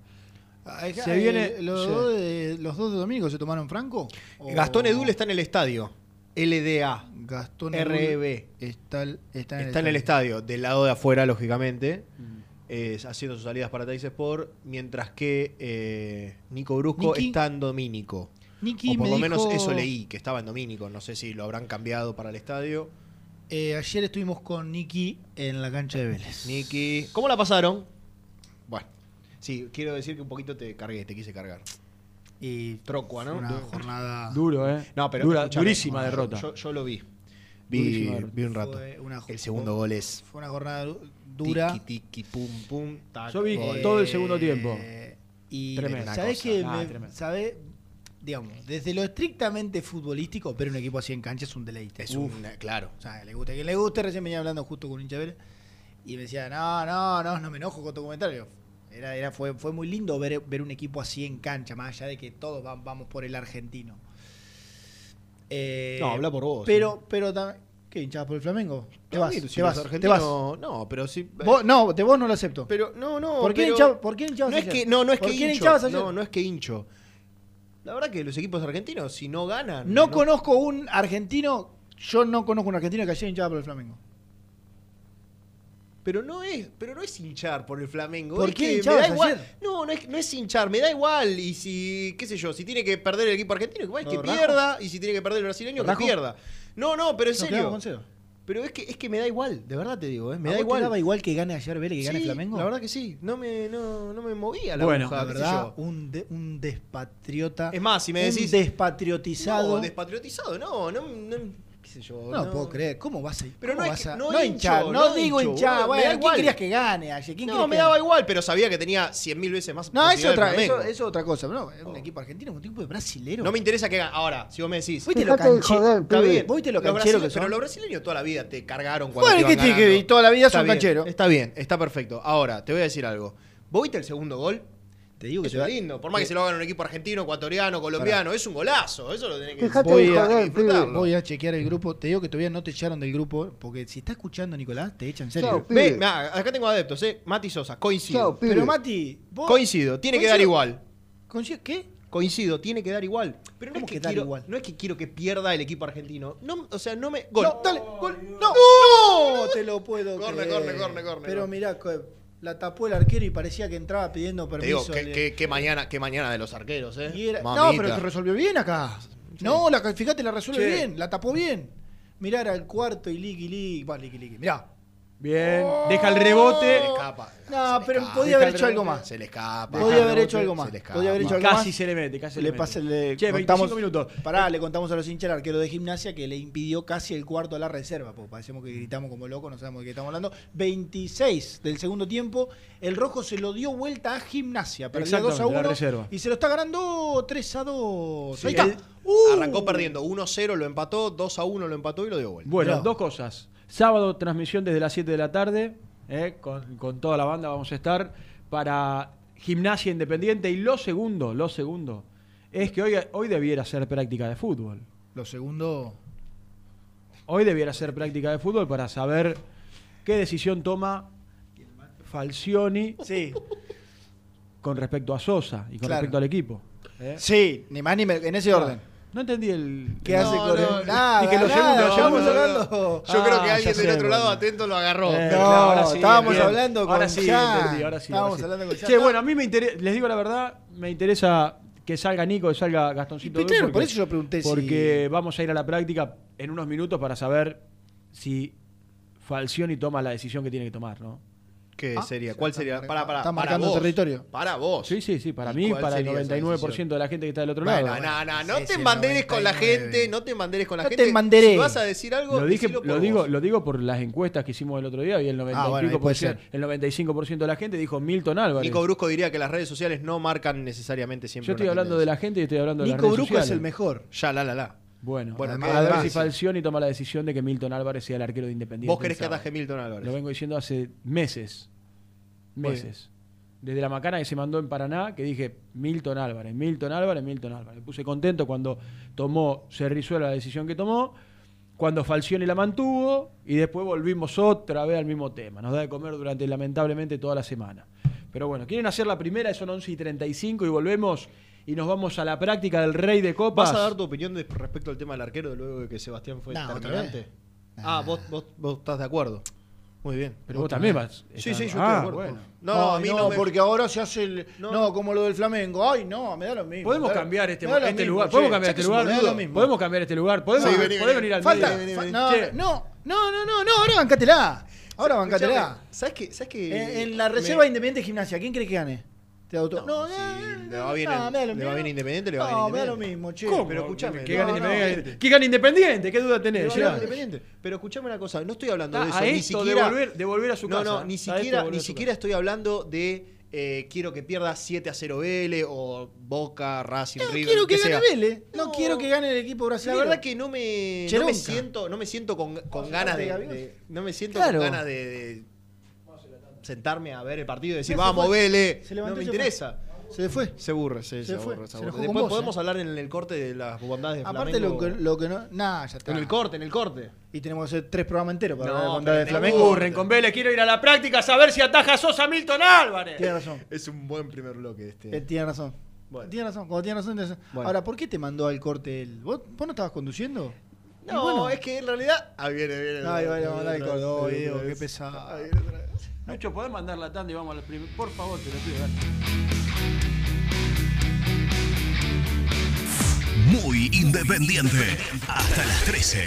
Ah, Se eh, viene- los, sí. dos de, ¿Los dos de domingo se tomaron Franco? ¿O- Gastón Edul está en el estadio. LDA. Gastón REB. Edul está, el- está en Está el en el estadio, del lado de afuera, lógicamente, Mm. eh, haciendo sus salidas para Tais Sport, mientras que eh, Nico Brusco Niki- está en Domínico. O por me lo menos dijo- eso leí, que estaba en Domínico. No sé si lo habrán cambiado para el estadio. Eh, ayer estuvimos con Nicky en la cancha de Vélez. Niki, ¿cómo la pasaron? Bueno, Sí, quiero decir que un poquito te cargué, te quise cargar. Y Trocua, ¿no? una jornada. Duro, ¿eh? No, pero Dura- durísima derrota. Yo, yo lo vi. Vi, un rato. Fue una- El segundo gol es Fue una jornada du- dura. Tiki, tiki, pum, pum, tac, Yo vi gol. todo el segundo tiempo. Eh, Y Tremendo. ¿sabés que cosa. Ah, me- tremendo. Digamos, desde lo estrictamente futbolístico, ver un equipo así en cancha es un deleite. Es un, claro. O sea, le gusta que le guste. Recién venía hablando justo con un hincha y me decía, no, no, no, no me enojo con tu comentario. Era, era, fue, fue muy lindo ver, ver un equipo así en cancha, más allá de que todos va- vamos por el argentino. Eh, No, habla por vos. Pero, pero también. ¿Qué hinchada por el Flamengo? Te vas, si te vas, te vas. No, pero sí. Vos- no, de vos no lo acepto. Pero no, no. ¿Por qué pero- hincha- por qué hinchabas no es ayer? que no, no es ¿Por que hincho. No, no es que hincho. La verdad que los equipos argentinos si no ganan no, conozco un argentino, yo no conozco un argentino que haya hinchado por el Flamengo. Pero no es, pero no es hinchar por el Flamengo. ¿Por es qué me da igual. ayer? No, no es, no es hinchar, me da igual. Y si, qué sé yo, si tiene que perder el equipo argentino, igual ¿No, que Rajo? pierda. Y si tiene que perder el brasileño, que pierda. No, no, pero en serio. Pero es que, es que me da igual, de verdad te digo, ¿eh? me ¿A da vos te igual. daba igual que gane ayer Vélez que gane Flamengo? La verdad que sí. No me, no, no me movía la Bueno, aguja, La verdad, un, de- un despatriota. Es más, si me un decís- despatriotizado. No, despatriotizado, no, no, no, sé yo. no, lo puedo creer. ¿Cómo vas a Pero no es vas que- a- no no hinchar, no, no digo hinchar. Bueno, ¿quién igual. querías que gane ayer? ¿Quién No, me daba igual, pero sabía que tenía 100.000 veces más No, es posibilidad otra, eso, es otra cosa. No, es un equipo argentino, un equipo de brasilero. No me interesa que gane. Ahora, si vos me decís. ¿Viste lo Dejate de canche- joder, Está pibe. bien. ¿Vos viste lo canchero que Pero los brasileños toda la vida te cargaron cuando Bueno, ¿qué tiene que? Toda la vida Está son bien, cancheros. Está bien, está perfecto. Ahora, te voy a decir algo. ¿Vos viste el segundo gol? Te digo que Eso es lindo. Por más que se lo hagan un equipo argentino, ecuatoriano, colombiano, es un golazo. Eso lo tenés que Dejate Voy de a- joder. Voy a chequear el grupo. Te digo que todavía no te echaron del grupo. Porque si está escuchando Nicolás, te echan en serio. Chao, Ve, mirá, acá tengo adeptos, ¿eh? Mati Sosa, coincido. Pero Mati, vos. Coincido, tiene que dar Coincido. igual. Conci- ¿Qué? Coincido, tiene que dar igual. Pero no es ¿Cómo que, que dar quiero, igual? no es que quiero que pierda el equipo argentino. No, o sea, no me. Gol. No, dale, gol. No, no, te lo puedo Corne, creer. corne, corne, corne, Pero mirá, la tapó el arquero y parecía que entraba pidiendo Te digo, permiso. que, el- que- que mañana, que mañana de los arqueros, ¿eh? era- No, pero se resolvió bien acá. No, la, fíjate, la resuelve bien, la tapó bien. Mirá, era el cuarto y liqui, liqui. Va, liqui, liqui. Mirá. Bien. Deja el rebote. Se le escapa. No, pero escapa. podía haber hecho algo más. Se le escapa. Podía haber hecho algo Se más. le escapa. Podía haber hecho algo casi más. se le mete, casi Le le pasa- le Che, contamos- 25 minutos. Pará, le contamos a los hinchas al arquero de gimnasia que le impidió casi el cuarto a la reserva. Porque parecemos que gritamos como locos, no sabemos de qué estamos hablando. 26 del segundo tiempo. El rojo se lo dio vuelta a gimnasia. Perdía 2 a Exactamente, la 1. reserva. Y se lo está ganando 3 a 2. Sí, Ahí está. Uh. Arrancó perdiendo 1-0, lo empató, 2-1 lo empató y lo dio vuelta. Bueno, Mirá. dos cosas. Sábado, transmisión desde las 7 de la tarde. eh, con, con toda la banda vamos a estar para Gimnasia Independiente. Y lo segundo, lo segundo, es que hoy, hoy debiera ser práctica de fútbol. Lo segundo. Hoy debiera ser práctica de fútbol para saber qué decisión toma Falcioni Sí. con respecto a Sosa y con Claro. respecto al equipo. ¿eh? Sí, ni más ni menos. En ese orden. No entendí el. ¿Qué hace con no, el- Nada, y que lo segundo, hablando. Yo creo que Ah, alguien del otro lado atento lo agarró. Eh, No, ahora sí, estábamos bien. hablando con Ahora sí, ahora sí, Estábamos ahora sí. hablando con. Che, bueno, a mí me interesa, les digo la verdad, me interesa que salga Nico, que salga Gastoncito. Claro, por eso yo pregunté si- Porque vamos a ir a la práctica en unos minutos para saber si Falcioni toma la decisión que tiene que tomar, ¿no? ¿Qué Ah, sería? ¿Cuál sería? marcando- Para, para, está para marcando vos. territorio. Para vos. Sí, sí, sí, para ¿Y mí, para el sería esa 99% de la gente que está del otro Bueno, lado. no, no, no Sí, te embanderes con la 99. gente, no te embanderes con la No te gente. embanderé. Si vas a decir algo, Lo, dije, lo, digo, vos. lo digo por las encuestas que hicimos el otro día y el 90 Ah, y bueno, pico puede por ciento- ser. el 95% de la gente dijo Milton Álvarez. Nico Brusco diría que las redes sociales no marcan necesariamente siempre Yo estoy hablando de la tendencia. gente y estoy hablando de las Nico redes Brusco es sociales. el mejor. Ya, la, la, la. Bueno, Bueno, a que ver además- si Falcioni toma la decisión de que Milton Álvarez sea el arquero de Independiente. Vos querés que ataje Milton Álvarez. Lo vengo diciendo hace meses. Meses. Desde la macana que se mandó en Paraná, que dije Milton Álvarez, Milton Álvarez, Milton Álvarez. Me puse contento cuando tomó Cerrizuela la decisión que tomó, cuando Falcioni la mantuvo y después volvimos otra vez al mismo tema. Nos da de comer durante lamentablemente toda la semana. Pero bueno, quieren hacer la primera, son 11 y 35 y volvemos y nos vamos a la práctica del Rey de Copas. ¿Vas a dar tu opinión de- respecto al tema del arquero luego de que Sebastián fue No, vez. Ah, vos, vos, vos estás de acuerdo. Muy bien. Pero vos también vas. Sí, sí, yo estoy de acuerdo. bueno. No, a mí no, no, me- porque ahora se hace el. No, No, como lo del Flamengo. Ay, no, me da lo mismo. Podemos cambiar este, este mismo, lugar. che. Podemos cambiar ¿Sabes este lugar. Podemos cambiar este lugar. Podemos, Sí, vení, podemos vení. venir al Falta. vení, no, no, no, no, no, ahora bancatela. Ahora bancatela. ¿Sabes qué? ¿Sabes qué? En, en la reserva Me- Independiente Gimnasia, ¿quién cree que gane? Te auto... No, sí, eh, le va bien no, le va bien Independiente, le va no, bien me da lo Independiente. mismo, che. ¿Cómo? Pero escúchame, que no, gane no, Independiente. no. Que gane Independiente, ¿qué duda tenés? Ya. Independiente. Pero escuchame una cosa, no estoy hablando de Está eso, ni siquiera. de volver, de volver a su no, casa. no, ni esto de siquiera, ni siquiera estoy hablando de eh, quiero que pierda 7 a 0 Vélez o Boca, Racing, No River. quiero que sea. gane Vélez. No, No. quiero que gane el equipo La brasileño. verdad que no me, no me siento, no me siento con, con ganas de, de- no me siento Claro. con ganas de, de sentarme a ver el partido y decir vamos fue. Vélez, Se no me interesa. Se le fue. Se aburre, sí, Se se, fue. aburre, se Después vos, podemos eh. hablar en el corte de las bondades de Aparte, Flamengo. lo que, lo que no. Nah, ya está. En el corte, en el corte. Y tenemos que hacer tres programas enteros para No, hablar de bondades de Flamengo. Aburren con Vélez, quiero ir a la práctica a saber si ataja Sosa Milton Álvarez. Tiene razón. Es un buen primer bloque este. Él tiene razón. Bueno. Tiene razón. Cuando tiene razón, tiene razón. Bueno. Ahora, ¿por qué te mandó al corte él? ¿Vos, vos no estabas conduciendo? No, bueno. es que en realidad. Ah, viene, viene. Ay, vale, vamos a dar el corte. Oh, qué pesado. Ay, viene otra vez. Nacho, ¿podés mandar la tanda y vamos al primer? Por favor, te lo pido. dale. Muy independiente. Hasta las 13.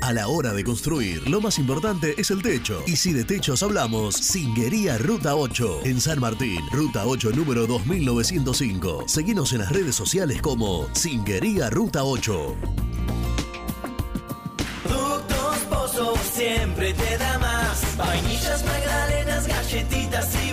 A la hora de construir, lo más importante es el techo. Y si de techos hablamos, Singuería Ruta 8, en San Martín, Ruta 8 número 2905. Seguinos en las redes sociales como Singuería Ruta 8. Productos Pozo siempre te da más. Vainillas, magdalenas, galletitas y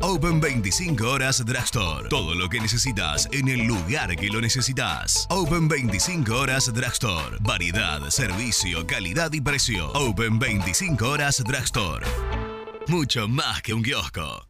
Open 25 horas Drugstore. Todo lo que necesitas en el lugar que lo necesitas. Open 25 horas Drugstore. Variedad, servicio, calidad y precio. Open 25 horas Drugstore. Mucho más que un kiosco.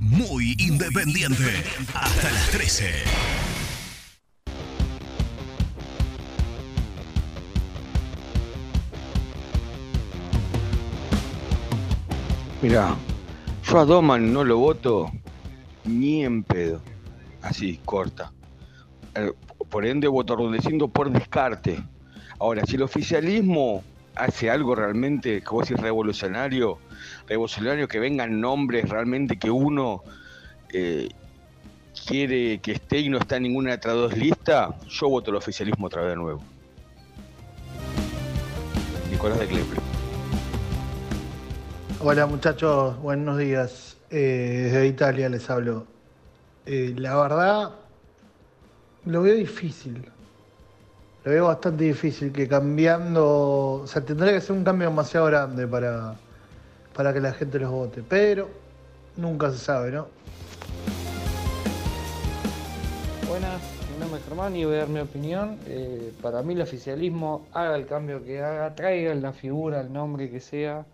Muy independiente. Hasta las 13. Mira, yo a Doman no lo voto ni en pedo. Así, corta. Eh, por ende, voto a Rudecindo por descarte. Ahora, si el oficialismo hace algo realmente, como decir, revolucionario, revolucionario, que vengan nombres realmente que uno eh, quiere que esté y no está en ninguna de las dos listas, yo voto el oficialismo otra vez de nuevo. Nicolás de Cleple. Hola muchachos, buenos días. Eh, desde Italia les hablo. Eh, la verdad, lo veo difícil. lo veo bastante difícil que cambiando, o sea, tendría que ser un cambio demasiado grande para, para que la gente los vote, pero nunca se sabe, ¿no? Buenas, mi nombre es Germán y voy a dar mi opinión. Eh, para mí el oficialismo haga el cambio que haga, traiga la figura, el nombre que sea,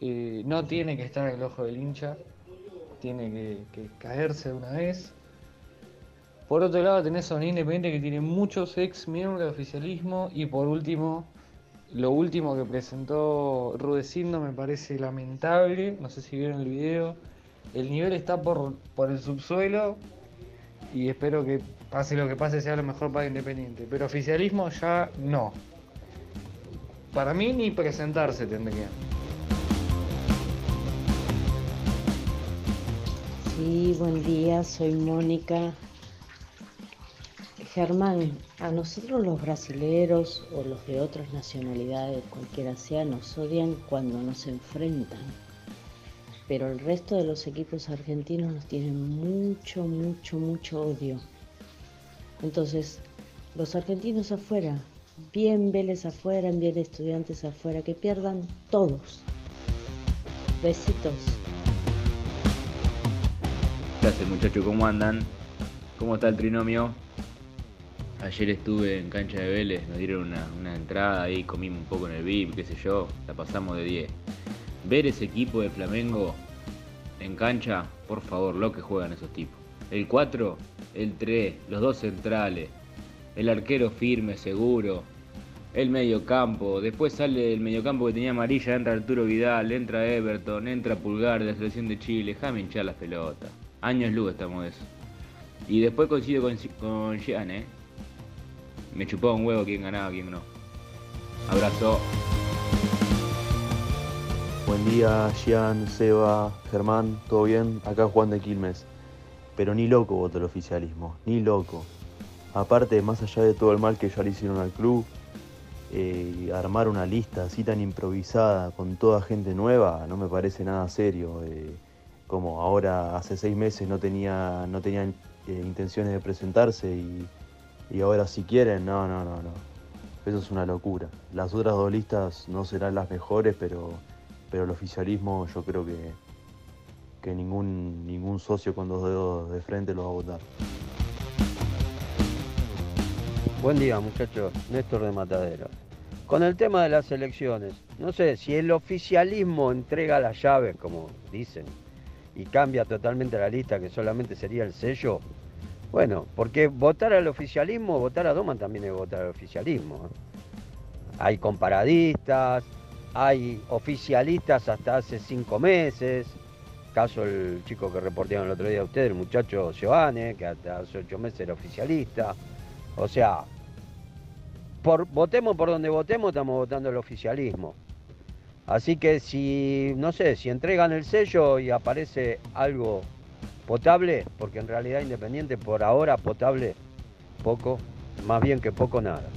eh, no tiene que estar en el ojo del hincha, tiene que, que caerse de una vez. Por otro lado tenés a un independiente que tiene muchos ex miembros del oficialismo y por último, lo último que presentó Rudecindo me parece lamentable, no sé si vieron el video, el nivel está por, por el subsuelo y espero que pase lo que pase sea lo mejor para Independiente, pero oficialismo ya no. Para mí ni presentarse tendría. Sí, buen día, soy Mónica. Germán, a nosotros los brasileros o los de otras nacionalidades, cualquiera sea, nos odian cuando nos enfrentan. Pero el resto de los equipos argentinos nos tienen mucho, mucho, mucho odio. Entonces, los argentinos afuera, bien Vélez afuera, bien estudiantes afuera, que pierdan todos. Besitos. ¿Qué muchachos? ¿Cómo andan? ¿Cómo está el trinomio? Ayer estuve en cancha de Vélez, nos dieron una, entrada ahí, comimos un poco en el VIP, qué sé yo, la pasamos de 10. Ver ese equipo de Flamengo en cancha, por favor, lo que juegan esos tipos. El 4, el 3, los dos centrales, el arquero firme, seguro, el mediocampo, después sale el mediocampo que tenía amarilla, entra Arturo Vidal, entra Everton, entra Pulgar de la selección de Chile, déjame hinchar las pelotas. Años luz estamos de eso. Y después coincido con, con Jean, ¿eh? Me chupaba un huevo quién ganaba, quién no. Abrazo. Buen día, Gian, Seba, Germán, ¿todo bien? Acá Juan de Quilmes. Pero ni loco voto el oficialismo, ni loco. Aparte, más allá de todo el mal que ya le hicieron al club, eh, armar una lista así tan improvisada con toda gente nueva no me parece nada serio. eh, como ahora hace seis meses no, tenía, no tenían eh, intenciones de presentarse y, y ahora si quieren, no, no, no, no. Eso es una locura. Las otras dos listas no serán las mejores, pero, pero el oficialismo yo creo que, que ningún, ningún socio con dos dedos de frente lo va a votar. Buen día, muchachos. Néstor de Mataderos. Con el tema de las elecciones, no sé, si el oficialismo entrega las llaves, como dicen, y cambia totalmente la lista, que solamente sería el sello, bueno, porque votar al oficialismo, votar a Doman también es votar al oficialismo. ¿eh? Hay comparadistas, hay oficialistas hasta hace cinco meses. Caso el chico que reportaron el otro día a ustedes, el muchacho Giovanni, que hasta hace ocho meses era oficialista. O sea, por, votemos por donde votemos, estamos votando el oficialismo. Así que si, no sé, si entregan el sello y aparece algo potable, porque en realidad Independiente por ahora potable, poco, más bien que poco nada.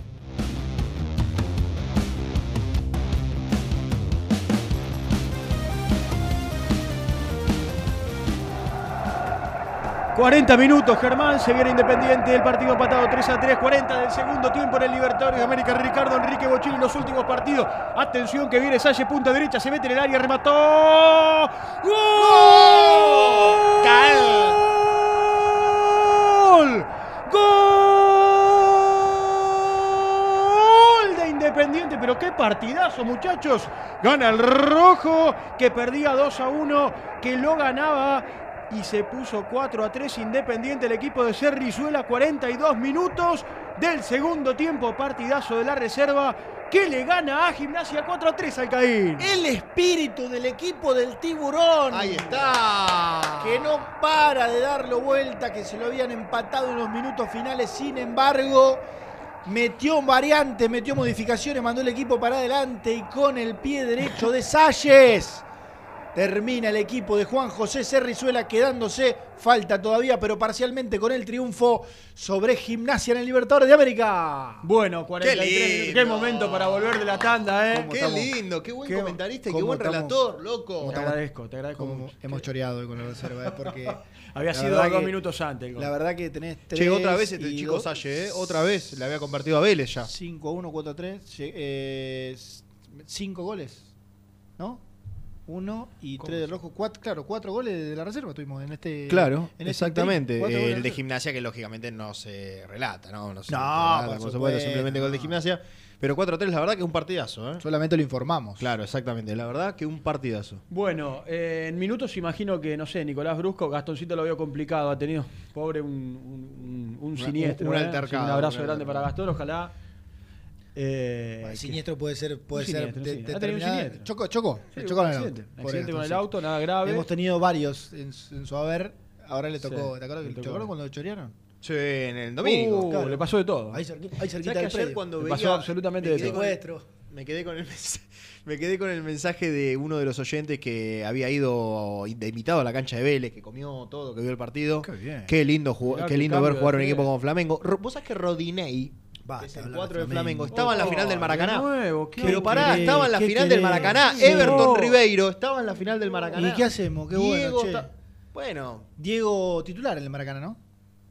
40 minutos, Germán, se viene Independiente, el partido empatado 3 a 3, 40 del segundo tiempo en el Libertadores de América, Ricardo Enrique Bochini los últimos partidos. Atención que viene Salle, punta derecha, se mete en el área, remató. ¡Gol! ¡Gol! ¡Gol de Independiente! Pero qué partidazo, muchachos. Gana el rojo, que perdía 2 a 1, que lo ganaba y se puso 4 a 3 Independiente el equipo de Cerrizuela 42 minutos del segundo tiempo partidazo de la reserva que le gana a Gimnasia 4 a 3 al Caín. El espíritu del equipo del tiburón. Ahí está. Que no para de darlo vuelta, que se lo habían empatado en los minutos finales. Sin embargo, metió variantes, metió modificaciones, mandó el equipo para adelante y con el pie derecho de Salles Termina el equipo de Juan José Cerrizuela quedándose, falta todavía, pero parcialmente con el triunfo sobre Gimnasia en el Libertadores de América. Bueno, 43 Qué minutos. lindo. Qué momento para volver de la tanda, ¿eh? Qué lindo, qué buen ¿Qué- comentarista y qué buen estamos- relator, loco. Te agradezco, te agradezco Como mucho. hemos choreado hoy con la reserva, ¿eh? porque Había sido dos que- minutos antes. el gol. La verdad que tenés tres Che, otra vez este chico dos- Salle, ¿eh? Otra vez le había convertido a Vélez ya. 5 a 1, 4 a 3. 5 goles, ¿no? 1 y 3 de rojo. Cuatro, claro, 4 goles de la reserva tuvimos en este. Claro, en este exactamente. Cuatro goles el de gimnasia que lógicamente no se relata, ¿no? No, se No, relata, por supuesto, simplemente gol de no. gimnasia. Pero 4-3, la verdad que es un partidazo, ¿eh? Solamente lo informamos. Claro, exactamente. La verdad que un partidazo. Bueno, eh, en minutos imagino que, no sé, Nicolás Brusco, Gastoncito lo vio complicado, ha tenido, pobre, un, un- un- un siniestro. un ¿eh? altercado, Sí, un abrazo un grande para. Gastón, ojalá. Eh, siniestro puede ser, puede Un ser de- sí. Ha tenido un determinada- siniestro. Chocó, chocó. Sí, chocó el accidente. auto. Accidente con el auto, nada grave. Hemos tenido varios en, su- en su haber. Ahora le tocó. Sí, ¿Te acuerdas le que tocó. chocaron cuando lo chorearon? Sí, en el domingo. Uh, Claro. le pasó de todo. Ahí cerquita, ahí cerquita ¿Sabes que del ayer predio. cuando Le veía, pasó absolutamente me de todo. Secuestro. Me quedé con el mensaje, me quedé con el mensaje de uno de los oyentes que había ido de invitado a la cancha de Vélez, que comió todo, que vio el partido. Qué bien. Qué lindo, qué lindo cambio ver jugar un equipo como Flamengo. Vos sabés que Rodinei, Basta es el hablar 4 de Flamengo. Flamengo, estaba en la Oh, final del Maracaná. de nuevo, ¿qué Pero pará, querés? estaba en la ¿Qué final del? Maracaná. Sí. Everton. Ribeiro estaba en la final del Maracaná. ¿Y qué hacemos? Qué bueno, Diego che. ta- Bueno, Diego titular en el Maracaná, ¿no?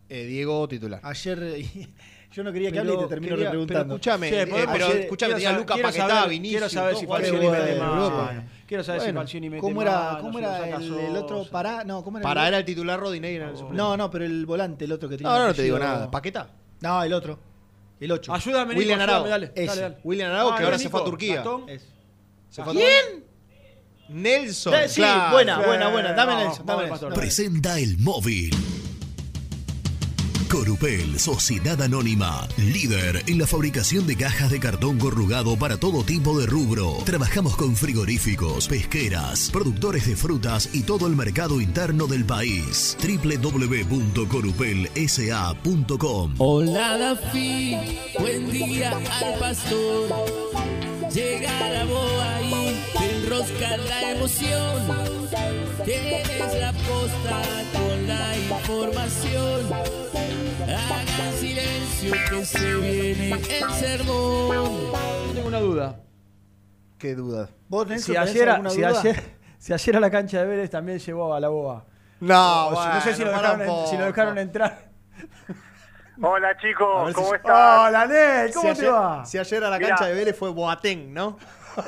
eh, Diego titular. Ayer. yo no quería que Pero hable y te termino quería- repreguntando. Escúchame, Che, eh, pero escúchame, tenía saber- Luca quiero Paquetá, saber- Vinicius. Quiero saber si Falcioni mete de mano. Europa. Quiero saber si Bueno, Falcioni mete ¿Cómo era, cómo era el, otro pará? No, ¿cómo era? Para el, era el titular Rodinei era el suplente. No, no, pero el volante, el otro que tenía. No, no, no te digo nada. Paquetá. No, el otro. El 8. Ayúdame, Nico, William ayúdame, Arau. dale, Ese. dale, dale. William Arau, Ah, que ahora se fue a. Turquía. Se fue a ¿Quién? Nelson. Sí, claro. buena, buena, buena. Dame Vamos, Nelson, vamos, dame Pastor. Nelson. Presenta el móvil. Corupel, Sociedad Anónima, líder en la fabricación de cajas de cartón corrugado para todo tipo de rubro. Trabajamos con frigoríficos, pesqueras, productores de frutas y todo el mercado interno del país. www.corupelsa.com Hola Dafi, buen día al pastor. Llega la boa y enrosca la emoción. Tienes la posta con la información. Que se viene el sermón. Yo tengo una duda. Qué duda. ¿Vos, Nelson, Si tenés ayer, alguna si, duda? ayer, si ayer a la cancha de Vélez también llevó a la boba. No, O si- no sé si lo, dejaron, para en- un si lo poco. dejaron entrar. Hola A chicos, ¿cómo si- están? Hola, Nel, ¿cómo si te ayer, va? Si ayer a la Mirá. cancha de Vélez fue Boateng, ¿no?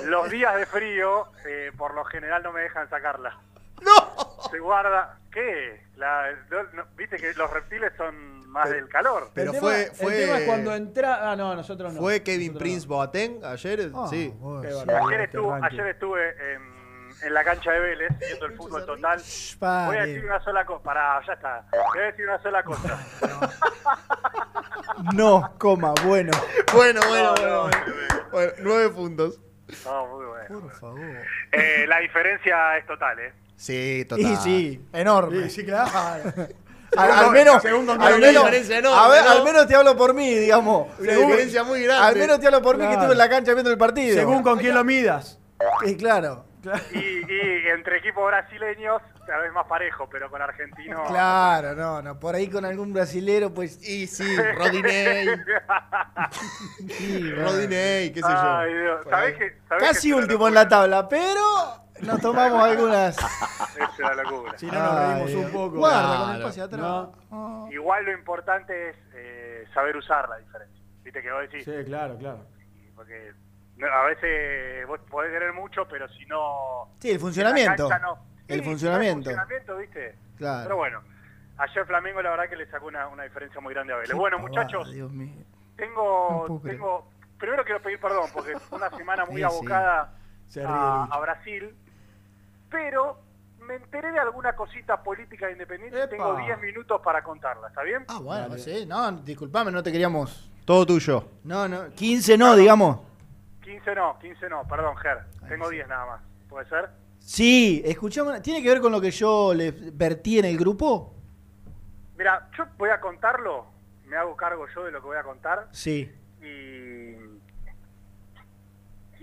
Los días de frío, eh, por lo general no me dejan sacarla. ¡No! Se guarda. ¿Qué? La- no- no- Viste que los reptiles son más del calor. Pero el fue- tema, fue- El tema es cuando entra. Ah, no, nosotros no. Fue Kevin Nosotros Prince Boateng ayer, Ah, sí. Ayer, este estuvo, ayer estuve en, en la cancha de Vélez viendo el fútbol total. Voy a decir una sola cosa. Pará, ya está. Voy a decir una sola cosa. No, coma, bueno. Bueno, bueno, No, bueno. no, bueno. Bueno, nueve puntos. No, muy bueno. Por favor. Eh, la diferencia es total, ¿eh? Sí, total. Y sí, enorme. Sí, sí, claro. Al, al menos, al menos, enorme, a ver, ¿no? al menos te hablo por mí, digamos. Una Según- diferencia muy grande. Al menos te hablo por mí que estuve en la cancha viendo el partido. Según con quién lo midas. Sí, claro. Y, y entre equipos brasileños, tal vez más parejo, pero con argentinos. Claro, no, no. Por ahí con algún brasilero, pues. Y sí, Rodinei. Sí, Rodinei, qué sé yo. Ay, Dios. ¿Sabés que, sabés Casi que último en la tabla, pero nos tomamos algunas. locura? Es una locura. Si no nos reímos un poco. Guarda con el pase atrás. No. Oh. Igual lo importante es eh, saber usar la diferencia. Viste que vos decís, Sí, claro, claro. porque no, a veces vos podés querer mucho, pero si no. Sí, el en funcionamiento. no. El Sí, funcionamiento. El funcionamiento, ¿viste? Claro. Pero bueno, ayer Flamengo la verdad que le sacó una, una diferencia muy grande a Vélez. Bueno, Pavada, muchachos, Dios mío. tengo, No tengo. Primero quiero pedir perdón porque fue una semana muy Sí, abocada a Brasil, pero me enteré de alguna cosita política de independiente y Epa. tengo 10 minutos para contarla, ¿está bien? Ah, bueno, Dale. sí. No, disculpame, no te queríamos. Todo tuyo. No, no. 15 no, digamos. 15 no, 15 no, perdón, Ger. Tengo 10 nada más. ¿Puede ser? Sí, escuchame. ¿Tiene que ver con lo que yo le vertí en el grupo? Mira, yo voy a contarlo, me hago cargo yo de lo que voy a contar Sí. y,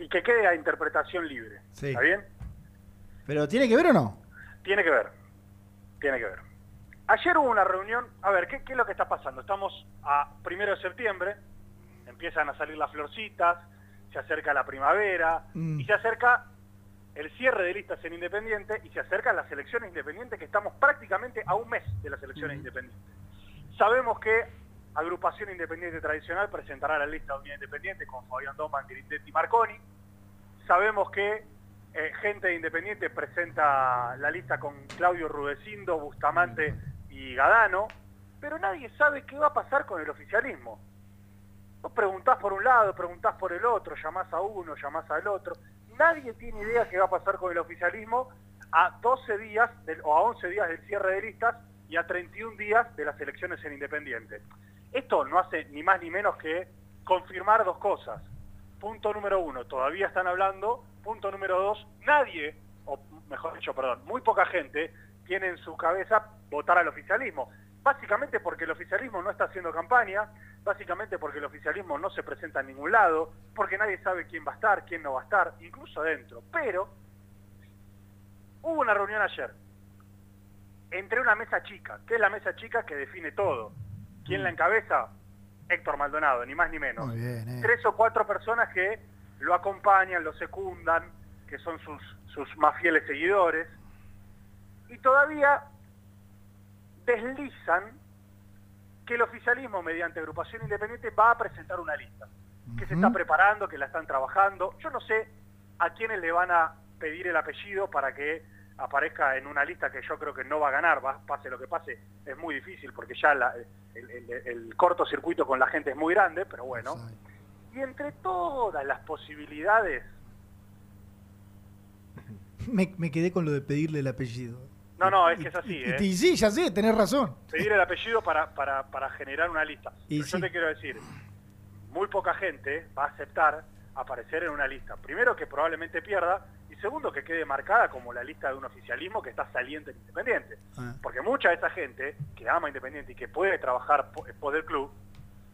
y que quede a interpretación libre. Sí. ¿Está bien? ¿Pero tiene que ver o no? Tiene que ver, tiene que ver. Ayer hubo una reunión, a ver, ¿qué, qué es lo que está pasando? Estamos a primero de septiembre, empiezan a salir las florcitas, se acerca la primavera Mm. y se acerca el cierre de listas en Independiente y se acercan las elecciones independientes que estamos prácticamente a un mes de las elecciones independientes. Sabemos que Agrupación Independiente Tradicional presentará la lista de Unidad Independiente con Fabián Doman, Grindetti y Marconi. Sabemos que eh, gente de Independiente presenta la lista con Claudio Rudecindo, Bustamante y Gadano, pero nadie sabe qué va a pasar con el oficialismo. Vos preguntás por un lado, preguntás por el otro, llamás a uno, llamás al otro. Nadie tiene idea qué va a pasar con el oficialismo a 12 días o a 11 días del cierre de listas y a 31 días de las elecciones en Independiente. Esto no hace ni más ni menos que confirmar dos cosas. Punto número uno, todavía están hablando. Punto número dos, nadie, o mejor dicho, perdón, muy poca gente tiene en su cabeza votar al oficialismo. Básicamente porque el oficialismo no está haciendo campaña, básicamente porque el oficialismo no se presenta en ningún lado, porque nadie sabe quién va a estar, quién no va a estar, incluso adentro. Pero hubo una reunión ayer entre una mesa chica, que es la mesa chica que define todo. ¿Quién la encabeza? Héctor Maldonado, ni más ni menos. Muy bien, eh. Tres o cuatro personas que lo acompañan, lo secundan, que son sus, sus más fieles seguidores. Y todavía deslizan que el oficialismo, mediante agrupación independiente, va a presentar una lista. Que se está preparando, que la están trabajando. Yo no sé a quiénes le van a pedir el apellido para que aparezca en una lista que yo creo que no va a ganar, va- pase lo que pase, es muy difícil porque ya la- el, el- el cortocircuito con la gente es muy grande, pero bueno. Y entre todas las posibilidades, Me, me quedé con lo de pedirle el apellido. no, no, es que es así, Y, ¿eh? y sí, ya sé, tenés razón. pedir el apellido para, para, para generar una lista. Y Pero yo te quiero decir, muy poca gente va a aceptar aparecer en una lista. Primero que probablemente pierda segundo que quede marcada como la lista de un oficialismo que está saliente en Independiente. Ah. Porque mucha de esa gente que ama Independiente y que puede trabajar po- en pos del club,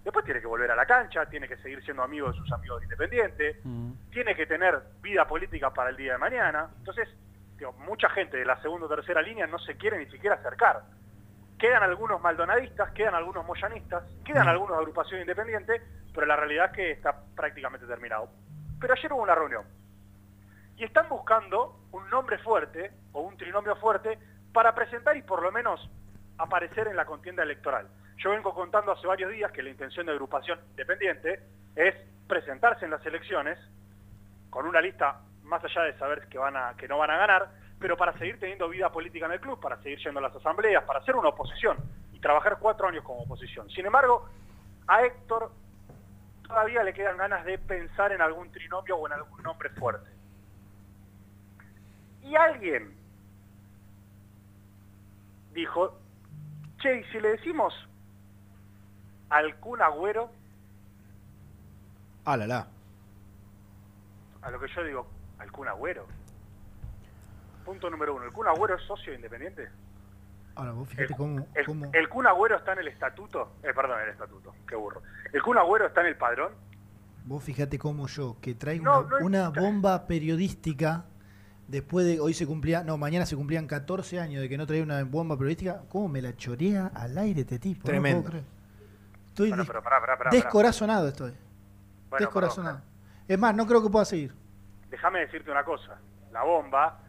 después tiene que volver a la cancha, tiene que seguir siendo amigo de sus amigos de Independiente, tiene que tener vida política para el día de mañana. Entonces, digo, mucha gente de la segunda o tercera línea no se quiere ni siquiera acercar. Quedan algunos maldonadistas, quedan algunos moyanistas, quedan algunos de agrupación independiente, pero la realidad es que está prácticamente terminado. Pero ayer hubo una reunión y están buscando un nombre fuerte o un trinomio fuerte para presentar y por lo menos aparecer en la contienda electoral. Yo vengo contando hace varios días que la intención de agrupación independiente es presentarse en las elecciones con una lista más allá de saber que van a que no van a ganar, pero para seguir teniendo vida política en el club, para seguir yendo a las asambleas, para ser una oposición y trabajar cuatro años como oposición. Sin embargo, a Héctor todavía le quedan ganas de pensar en algún trinomio o en algún nombre fuerte. Y alguien dijo, che, ¿y si le decimos al Kun Agüero, Ah, la la. a lo que yo digo, al Kun Agüero? Punto número uno, ¿el Kun Agüero es socio de independiente? Ahora, vos fíjate cómo, El, cómo- el Kun Agüero está en el estatuto, eh, perdón, el estatuto, qué burro. ¿El Kun Agüero está en el padrón? vos fíjate cómo yo, que traigo No, una, no una bomba periodística, después de, hoy se cumplía, no, mañana se cumplían 14 años de que no traía una bomba periodística, ¿cómo me la chorea al aire este tipo? No Tremendo. puedo creer. Estoy Bueno, des- pero pará, pará, pará, pará. descorazonado estoy. Bueno, descorazonado. Es más, no creo que pueda seguir. Déjame decirte una cosa, la bomba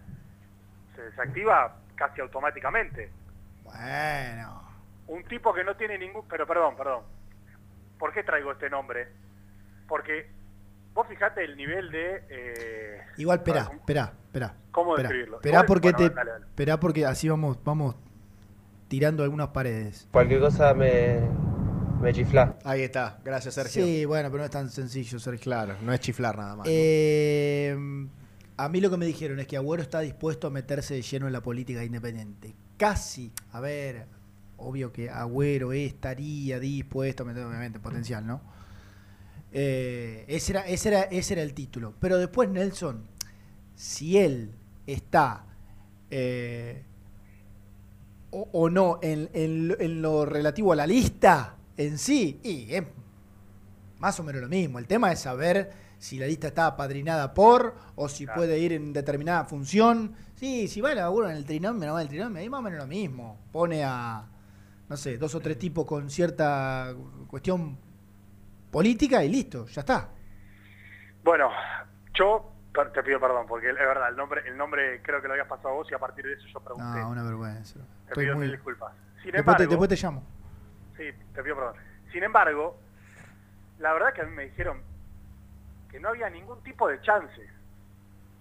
se desactiva casi automáticamente. Bueno. Un tipo que no tiene ningún... Pero perdón, perdón. ¿Por qué traigo este nombre? Porque vos fijate el nivel de... eh, Igual, a esperá, ver, esperá, esperá. ¿Cómo describirlo? Esperá porque, bueno, te, dale, dale. esperá porque así vamos, vamos tirando algunas paredes. Cualquier cosa me, me chifla. Ahí está. Gracias, Sergio. Sí, bueno, pero no es tan sencillo, Sergio. Claro, no es chiflar nada más. ¿no? Eh, a mí lo que me dijeron es que Agüero está dispuesto a meterse de lleno en la política independiente. Casi, a ver, obvio que Agüero estaría dispuesto a meter, obviamente, potencial, ¿no? Eh, ese, era, ese, era, ese era el título. Pero después, Nelson, si él está eh, o, o no en, en lo- en lo relativo a la lista en sí, y es más o menos lo mismo. El tema es saber si la lista está apadrinada por o si puede ir en determinada función. Sí, si va el laburo en el trinomio, no va el trinomio, ahí más o menos lo mismo. Pone a, no sé, dos o tres tipos con cierta cuestión política y listo, ya está. Bueno, yo te pido perdón, porque es verdad, el nombre, el nombre creo que lo habías pasado vos y a partir de eso yo pregunté. No, una vergüenza. te Estoy pido muy... disculpas. Sin Después, te, embargo, después te llamo. Sí, te pido perdón. Sin embargo, la verdad que a mí me dijeron que no había ningún tipo de chance.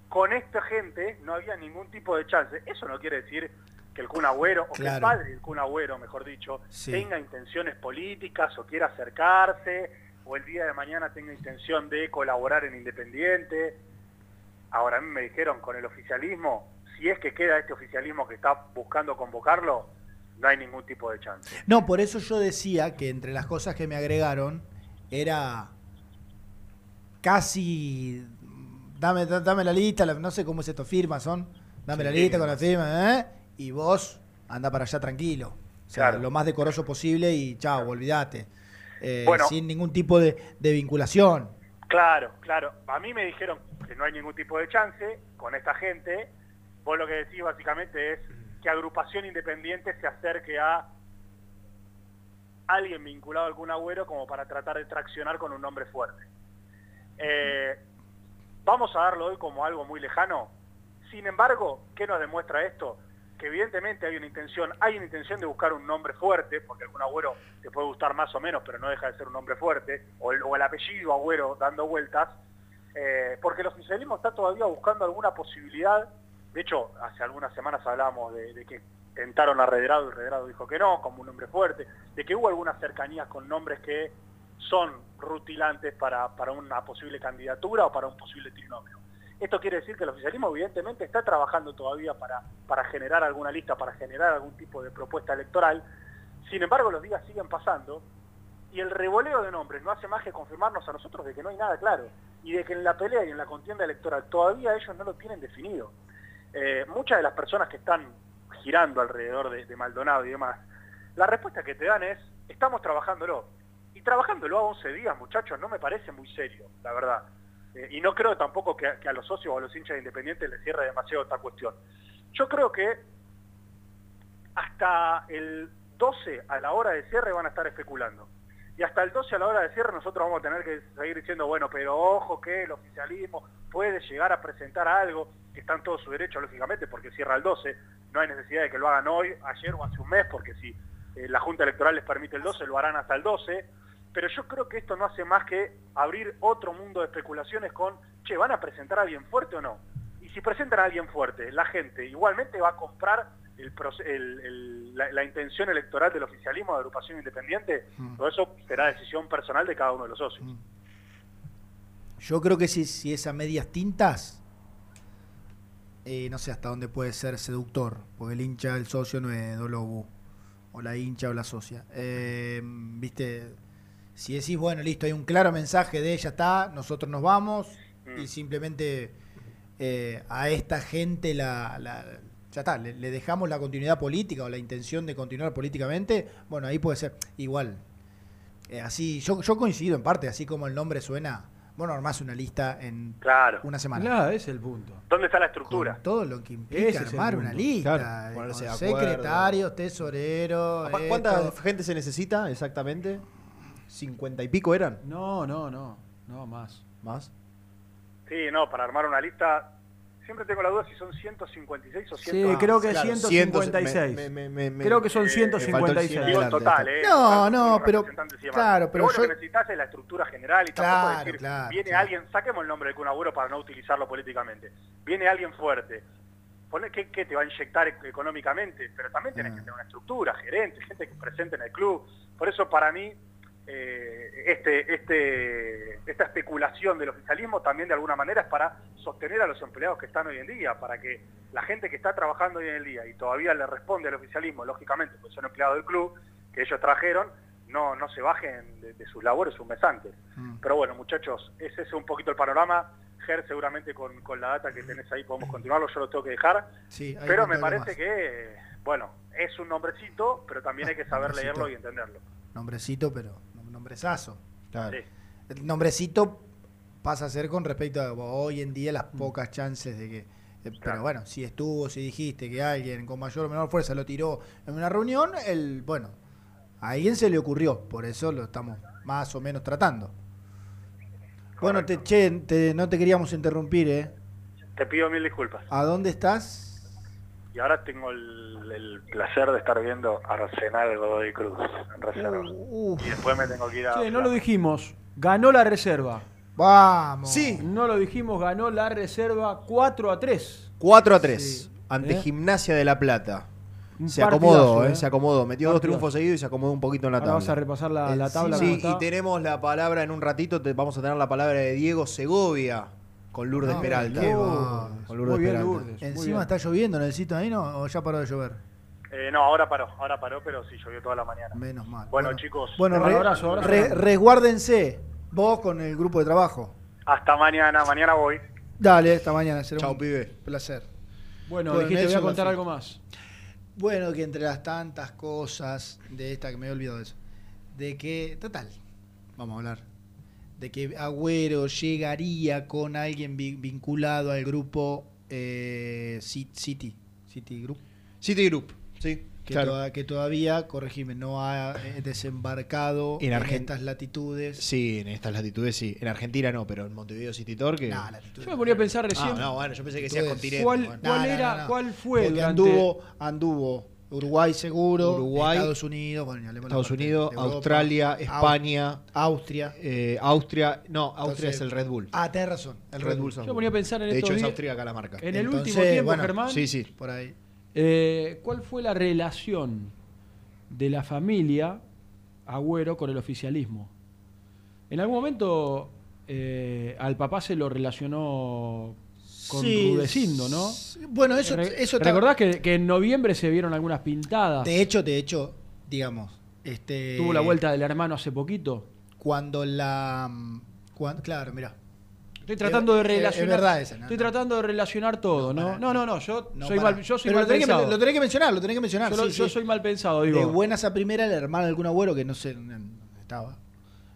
Con esta gente no había ningún tipo de chance. Eso no quiere decir que el Kun Agüero, o que el padre del Kun Agüero, mejor dicho, Sí. tenga intenciones políticas o quiera acercarse, o el día de mañana tenga intención de colaborar en Independiente. Ahora a mí me dijeron con el oficialismo, si es que queda este oficialismo que está buscando convocarlo, no hay ningún tipo de chance. No, por eso yo decía que entre las cosas que me agregaron era casi dame, da- dame la lista, no sé cómo es esto, firmas son, dame Sí, la lista con la firmas. firma, ¿eh? y vos anda para allá tranquilo. O sea, Claro. lo más decoroso posible y chao, olvídate. Eh, Bueno. sin ningún tipo de, de vinculación. Claro, claro. A mí me dijeron que no hay ningún tipo de chance con esta gente. Vos lo que decís básicamente es que agrupación independiente se acerque a alguien vinculado a algún agüero como para tratar de traccionar con un nombre fuerte. Eh, vamos a darlo hoy como algo muy lejano. Sin embargo, ¿qué nos demuestra esto? Que evidentemente hay una intención, hay una intención de buscar un nombre fuerte, porque algún agüero te puede gustar más o menos, pero no deja de ser un nombre fuerte, o el, o el apellido agüero dando vueltas, eh, porque el oficialismo está todavía buscando alguna posibilidad. De hecho, hace algunas semanas hablábamos de, que tentaron a Redrado y Redrado dijo que no, como un nombre fuerte, de que hubo algunas cercanías con nombres que son rutilantes para, para una posible candidatura o para un posible trinomio. Esto quiere decir que el oficialismo evidentemente está trabajando todavía para, para generar alguna lista, para generar algún tipo de propuesta electoral. Sin embargo, los días siguen pasando y el revoleo de nombres no hace más que confirmarnos a nosotros de que no hay nada claro y de que en la pelea y en la contienda electoral todavía ellos no lo tienen definido. Eh, muchas de las personas que están girando alrededor de, de Maldonado y demás, la respuesta que te dan es, estamos trabajándolo. Y trabajándolo a 11 días, muchachos, no me parece muy serio, la verdad. Eh, y no creo tampoco que, a- los socios o a los hinchas de Independiente les cierre demasiado esta cuestión. Yo creo que hasta el 12 a la hora de cierre van a estar especulando. Y hasta el 12 a la hora de cierre nosotros vamos a tener que seguir diciendo, bueno, pero ojo que el oficialismo puede llegar a presentar algo, que está en todo su derecho, lógicamente, porque cierra el 12. No hay necesidad de que lo hagan hoy, ayer o hace un mes, porque si eh, la Junta Electoral les permite el 12, lo harán hasta el 12. Pero yo creo que esto no hace más que abrir otro mundo de especulaciones con, che, ¿van a presentar a alguien fuerte o no? Y si presentan a alguien fuerte, la gente igualmente va a comprar el proce- el- el- la, la intención electoral del oficialismo de agrupación independiente, todo eso será decisión personal de cada uno de los socios. Yo creo que si, si es a medias tintas, eh, no sé hasta dónde puede ser seductor, porque el hincha, el socio no es Dolobu, o la hincha o la socia. Eh, Viste, si decís, bueno, listo, hay un claro mensaje de ella está, nosotros nos vamos, y simplemente eh, a esta gente la, la- ya está, le, le dejamos la continuidad política o la intención de continuar políticamente, bueno, ahí puede ser igual. Eh, así, yo, yo coincido en parte, así como el nombre suena, bueno, armás una lista en Claro. una semana. Claro, ese es el punto. ¿Dónde está la estructura? Con todo lo que implica Ese armar una lista. Claro, eh, secretarios, tesoreros. ¿Cu- ¿Cuánta esto. gente se necesita exactamente? ¿Cincuenta y pico eran? No, no, no. No, más. ¿Más? Sí, no, para armar una lista, siempre tengo la duda si son 156 o 100. Sí, creo que claro, 156. me- me- creo que son el 156. cien Digo total. ¿eh? No, no, pero- claro, pero vos yo- lo que necesitas es la estructura general y tampoco Claro, decir, claro, viene claro. alguien, saquemos el nombre de Kun Agüero para no utilizarlo políticamente, viene alguien fuerte, ¿qué, qué te va a inyectar e- económicamente? Pero también tenés que tener una estructura, gerente, gente que presente en el club. Por eso para mí, eh, este, este, esta especulación del oficialismo también de alguna manera es para sostener a los empleados que están hoy en día, para que la gente que está trabajando hoy en el día y todavía le responde al oficialismo, lógicamente, porque son empleados del club, que ellos trajeron, no, no se bajen de, de sus labores un mes antes. Pero bueno, muchachos, ese es un poquito el panorama. Ger, seguramente con, con la data que tenés ahí podemos continuarlo, yo lo tengo que dejar. Sí, pero me parece más. que, bueno, es un nombrecito, pero también hay que saber Nombrecito. leerlo y entenderlo. Nombrecito, pero nombrezazo. Claro. Sí. El nombrecito pasa a ser con respecto a hoy en día las pocas chances de que. eh, Pero bueno, si estuvo, si dijiste que alguien con mayor o menor fuerza lo tiró en una reunión, el bueno, a alguien se le ocurrió, por eso lo estamos más o menos tratando. Bueno, te, che, te- no te queríamos interrumpir, ¿eh? Te pido mil disculpas. ¿A dónde estás? Y ahora tengo el, el placer de estar viendo Arsenal Godoy Cruz en reserva. Uh, y después me tengo que ir a... Che, no lo dijimos. Ganó la reserva. Vamos. Sí. No lo dijimos, ganó la reserva 4 a 3. 4 a 3 ante ¿Eh? Gimnasia de la Plata. Un Se acomodó, eh, ¿eh? se acomodó. Metió dos triunfos seguidos y se acomodó un poquito en la Ahora tabla. vas a repasar la, la tabla. Sí, y tenemos la palabra en un ratito, te- vamos a tener la palabra de Diego Segovia con Lourdes No, Peralta. qué. Con Lourdes Muy bien, Peralta. Lourdes. muy Encima bien. está lloviendo en el sitio ahí, ¿no? ¿O ya paró de llover? Eh, no, ahora paró, ahora paró, pero sí llovió toda la mañana. Menos mal. Bueno, chicos, Bueno, re- abrazo, abrazo. re- resguárdense. Vos con el grupo de trabajo. Hasta mañana, mañana voy. Dale, esta mañana. Será Chao, un pibe. placer. Bueno, Bueno, dijiste, voy a contar algo más. Bueno, que entre las tantas cosas de esta, que me he olvidado de eso, de que, total, vamos a hablar, de que Agüero llegaría con alguien vi- vinculado al grupo eh, Ci- City, City Group, City Group, sí. que, claro. toda- que todavía, corregime, no ha eh, desembarcado En en, estas latitudes. Sí, en estas latitudes sí. En Argentina no, pero en Montevideo City Tour que... Nah, latitudes. Yo me ponía a pensar recién. Ah, no, bueno, yo pensé que Latitudes. continente. ¿Cuál, bueno. cuál No, no, era, no, no. cuál fue Porque durante- anduvo, anduvo Uruguay seguro, Uruguay, Estados Unidos, bueno, Estados Unidos, Europa, Australia, Au- España, Austria. eh, Austria... No, Austria Entonces- es el Red Bull. Ah, tenés razón. El Red Bull. Yo ponía a pensar en De estos hecho, es austríaca la marca. En el Entonces, último tiempo, bueno, Germán, Sí, sí. Por ahí. eh, ¿cuál fue la relación de la familia Agüero con el oficialismo? En algún momento eh, al papá se lo relacionó con Sí, Rudecindo, ¿no? Bueno, eso, Re- eso ¿Recordás que, que en noviembre se vieron algunas pintadas? De hecho, de hecho, digamos, este Tuvo la vuelta del hermano hace poquito. cuando la mm, claro, mira. Estoy tratando de Es- es relacionar. verdad esa, no, estoy no. tratando de relacionar todo, ¿no? No, no, no, yo soy mal, yo soy Pero mal lo tenés, que, pensado. lo tenés que mencionar, lo tenés que mencionar. yo, lo- sí, yo sí. soy mal pensado, De digo. buenas a primera, el hermano de algún agüero que no sé dónde estaba.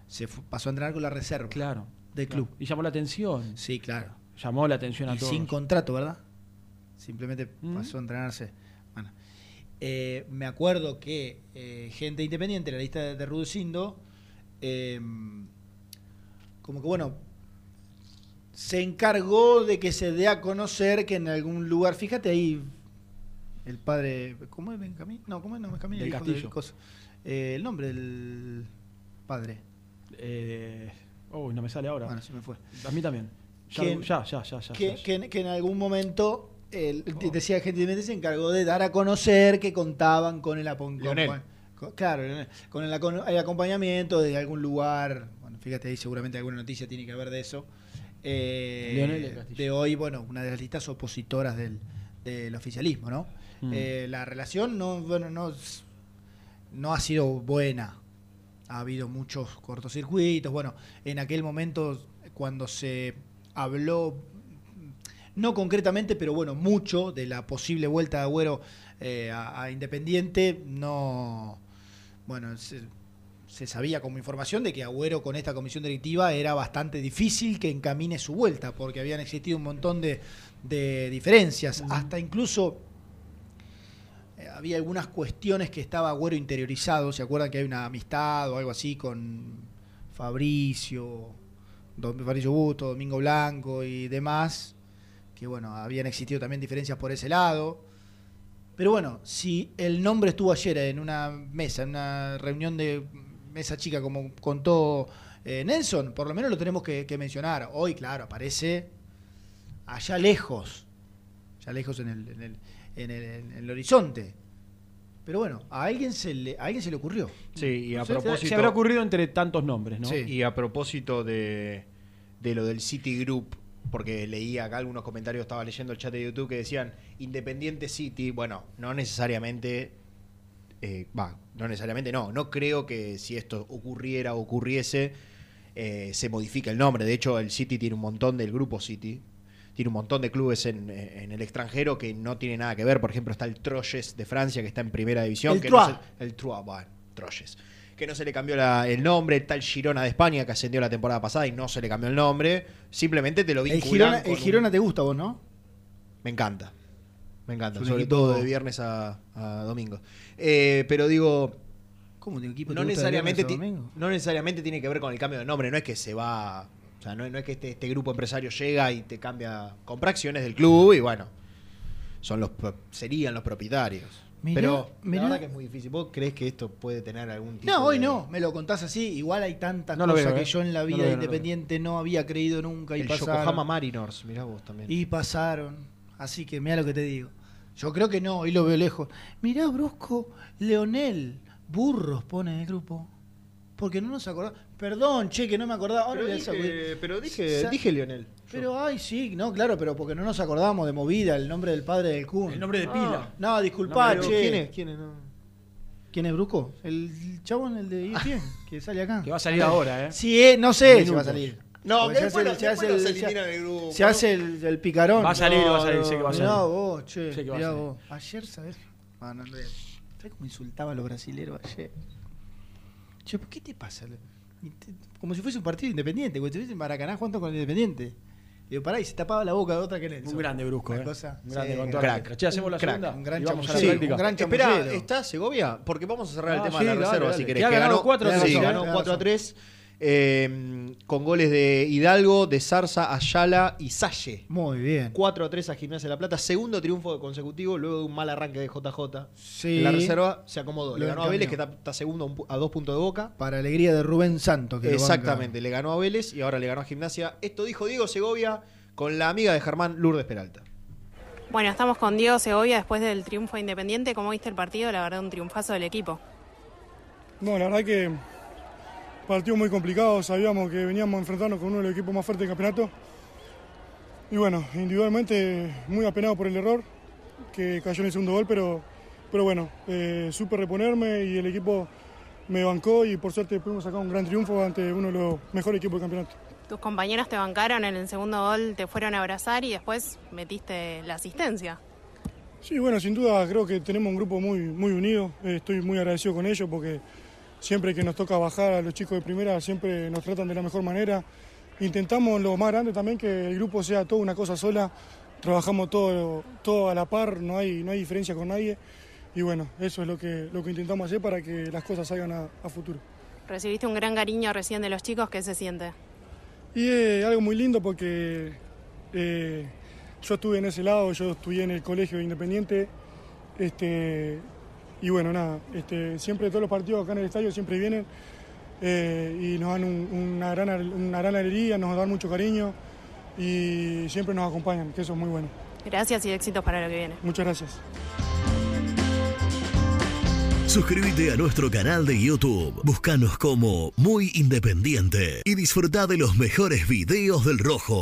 Se pasó a entrenar con la reserva Claro. del claro. club. Y llamó la atención. Sí, claro. Llamó la atención a Y todos. sin contrato, ¿verdad? Simplemente pasó a entrenarse. Bueno, eh, me acuerdo que eh, gente independiente, la lista de, de Rudecindo, eh, como que bueno, se encargó de que se dé a conocer que en algún lugar, fíjate ahí, el padre, ¿cómo es Benjamín? No, ¿cómo es? No, Benjamín, Del Castillo. coso. Eh, el nombre del padre. Eh, oh, no me sale ahora. Bueno, se me fue. A mí también. Ya, ya, ya, ya, ya, que, ya. que- que en algún momento el, decía gente independiente se encargó de dar a conocer que contaban con el apon- con- con- claro con el, acompañamiento de algún lugar bueno fíjate ahí seguramente alguna noticia tiene que haber de eso eh, de hoy bueno una de las listas opositoras del, del oficialismo no Mm. Eh, la relación no bueno no no ha sido buena. Ha habido muchos cortocircuitos. Bueno en aquel momento cuando se habló no concretamente, pero bueno, mucho de la posible vuelta de Agüero eh, a, a Independiente, no. Bueno, se, se sabía como información de que Agüero con esta comisión directiva era bastante difícil que encamine su vuelta, porque habían existido un montón de, de diferencias, hasta incluso. eh, Había algunas cuestiones que estaba Agüero interiorizado. ¿Se acuerdan que hay una amistad o algo así con Fabricio, Don Fabricio Busto, Domingo Blanco y demás? Que bueno, habían existido también diferencias por ese lado. Pero bueno, si el nombre estuvo ayer en una mesa, en una reunión de mesa chica, como contó eh, Nelson, por lo menos lo tenemos que, que mencionar. Hoy, claro, aparece allá lejos, allá lejos en el, en el, en el- en el horizonte. Pero bueno, a alguien se le, a alguien se le ocurrió. Sí, y a propósito... Se habrá ocurrido entre tantos nombres, ¿no? Sí. Y a propósito de, de lo del City Group, porque leía acá algunos comentarios, estaba leyendo el chat de YouTube que decían Independiente City, bueno, no necesariamente, eh, va, no necesariamente no, no creo que si esto ocurriera o ocurriese, eh, se modifique el nombre. De hecho, el City tiene un montón del grupo City. Tiene un montón de clubes en, en el extranjero que no tiene nada que ver. Por ejemplo, está el Troyes de Francia, que está en primera división. El que Troyes. no es el, el Troyes, bueno, Troyes. Que no se le cambió la- el nombre, tal Girona de España que ascendió la temporada pasada y no se le cambió el nombre, simplemente te lo El vinculan Girona, con el un- Girona te gusta a vos, ¿no? Me encanta. Me encanta, sobre equipo- todo de viernes a, a domingo. Eh, pero digo, ¿Cómo de equipo no necesariamente, viernes a ti- domingo? no necesariamente tiene que ver con el cambio de nombre, no es que se va, o sea, no, no es que este, este grupo empresario llega y te cambia, compra acciones del club y bueno, son los serían los propietarios. Mirá, pero mirá. la verdad que es muy difícil. ¿Vos crees que esto puede tener algún tipo No, hoy de- no, me lo contás así. Igual hay tantas No lo cosas veo, que ¿eh? yo en la vida no veo. Independiente no había creído nunca y El pasaron. Yokohama Mariners, mirá vos también. Y pasaron. Así que mira lo que te digo. Yo creo que no, hoy lo veo lejos. Mirá, Brusco, Leonel, burros pone en el grupo. Porque no nos acordamos. Perdón, che, que no me acordaba. Ahora Pero dije- pero dije- Sa- dije Leonel, Pero, ay, sí, no, claro, pero porque no nos acordamos de movida, el nombre del padre del Kun. El nombre de pila. No, disculpá, No, che. ¿quién es? ¿Quién es? No. ¿Quién es Brusco? El chabón, el de ESPN, que sale acá. Que va a salir ahora, ¿eh? Sí, eh, no sé si Minutos. va a salir. No, Porque se después hace- se el- se- eliminan del grupo, Se ¿no? hace el, el picarón. Va a salir, No, va a salir, no, sé que va a mirá salir. vos, che, Sé que va a mirá salir. vos. Ayer, ¿sabes? Ah, no, no, ¿Sabes cómo insultaba a los brasileros ayer? ¿Por qué te pasa? Y Como si fuese un partido independiente, como si en Maracaná jugando con el Independiente. Digo, pará, y se tapaba la boca de otra que Nelson. Un grande Brusco, Una ¿eh? cosa, Un grande sí, con crack. Che, hacemos la Un crack, segunda un gran y vamos a la chamullero, práctica. un gran Espera. ¿está Segovia? Porque vamos a cerrar el Ah, tema sí, de la dale, reserva, dale. si Que querés. ha Que ganó 4 a sí, 3, ¿eh? ganó Tenés 4 a razón. 3. Eh, con goles de Hidalgo, de Zarza, Ayala y Salle. Muy bien. 4 a 3 a Gimnasia de la Plata. Segundo triunfo consecutivo luego de un mal arranque de JJ. Sí. En la reserva se acomodó. Le ganó a Vélez, que está, está segundo a dos puntos de boca. Para alegría de Rubén Santos. Que lo Exactamente, le ganó a Vélez y ahora le ganó a Gimnasia. Esto dijo Diego Segovia con la amiga de Germán Lourdes Peralta. Bueno, estamos con Diego Segovia después del triunfo de Independiente. ¿Cómo viste el partido? La verdad, un triunfazo del equipo. No, la verdad que partido muy complicado, sabíamos que veníamos a enfrentarnos con uno de los equipos más fuertes del campeonato. Y bueno, individualmente muy apenado por el error que cayó en el segundo gol, pero, pero bueno, eh, supe reponerme y el equipo me bancó y por suerte pudimos sacar un gran triunfo ante uno de los mejores equipos del campeonato. Tus compañeros te bancaron en el segundo gol, te fueron a abrazar y después metiste la asistencia. Sí, bueno, sin duda creo que tenemos un grupo muy, muy unido. Eh, Estoy muy agradecido con ellos porque siempre que nos toca bajar a los chicos de primera siempre nos tratan de la mejor manera. Intentamos lo más grande también que el grupo sea toda una cosa sola. Trabajamos todo, todo a la par, no hay, no hay diferencia con nadie. Y bueno, eso es lo que, lo que intentamos hacer para que las cosas salgan a, a futuro. Recibiste un gran cariño recién de los chicos, ¿qué se siente? Y es algo muy lindo porque eh, yo estuve en ese lado, yo estudié en el colegio independiente. Este, y bueno, nada, este, siempre todos los partidos acá en el estadio siempre vienen eh, y nos dan un- una, gran, una gran alegría, nos dan mucho cariño y siempre nos acompañan, que eso es muy bueno. Gracias y éxitos para lo que viene. Muchas gracias. Suscríbete a nuestro canal de YouTube. Búscanos como Muy Independiente y disfruta de los mejores videos del Rojo.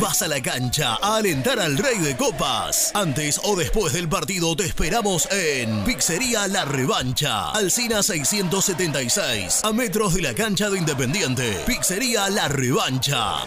Vas a la cancha a alentar al Rey de Copas. Antes o después del partido te esperamos en Pizzería La Revancha, Alcina 676, a metros de la cancha de Independiente. Pizzería La Revancha.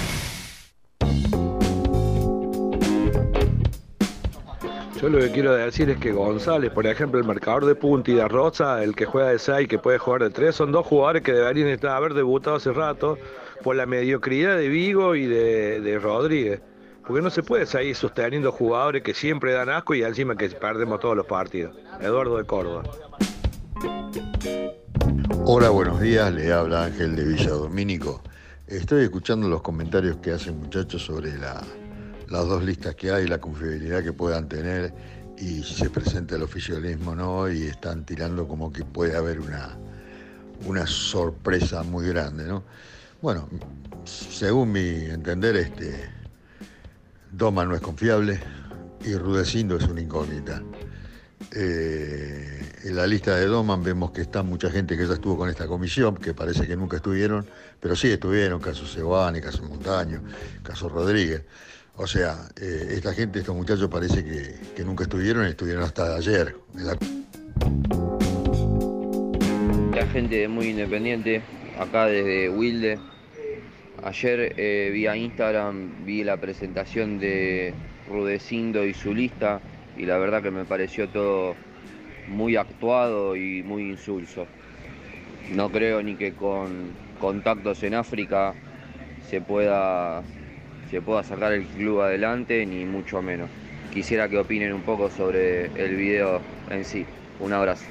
Yo lo que quiero decir es que González, por ejemplo, el marcador de punta y de Rosa, el que juega de 6 que puede jugar de 3, son dos jugadores que deberían estar, haber debutado hace rato por la mediocridad de Vigo y de, Rodríguez. Porque no se puede seguir sosteniendo jugadores que siempre dan asco y encima que perdemos todos los partidos. Eduardo de Córdoba. Hola, buenos días, le habla Ángel de Villa Domínico. Estoy escuchando los comentarios que hacen muchachos sobre la, las dos listas que hay, la confiabilidad que puedan tener y si se presenta el oficialismo no, y están tirando como que puede haber una, una sorpresa muy grande, ¿no? Bueno, según mi entender, este, Doma no es confiable y Rudecindo es una incógnita. Eh, en la lista de Doman vemos que está mucha gente que ya estuvo con esta comisión, que parece que nunca estuvieron, pero sí estuvieron, caso Sebane, caso Montaño, caso Rodríguez. O sea, eh, esta gente, estos muchachos parece que, nunca estuvieron, estuvieron hasta ayer. en la- gente muy independiente, acá desde Wilde. Ayer eh, vía Instagram vi la presentación de Rudecindo y su lista y la verdad que me pareció todo muy actuado y muy insulso. No creo ni que con contactos en África se pueda, se pueda sacar el club adelante, ni mucho menos. Quisiera que opinen un poco sobre el video en sí. Un abrazo.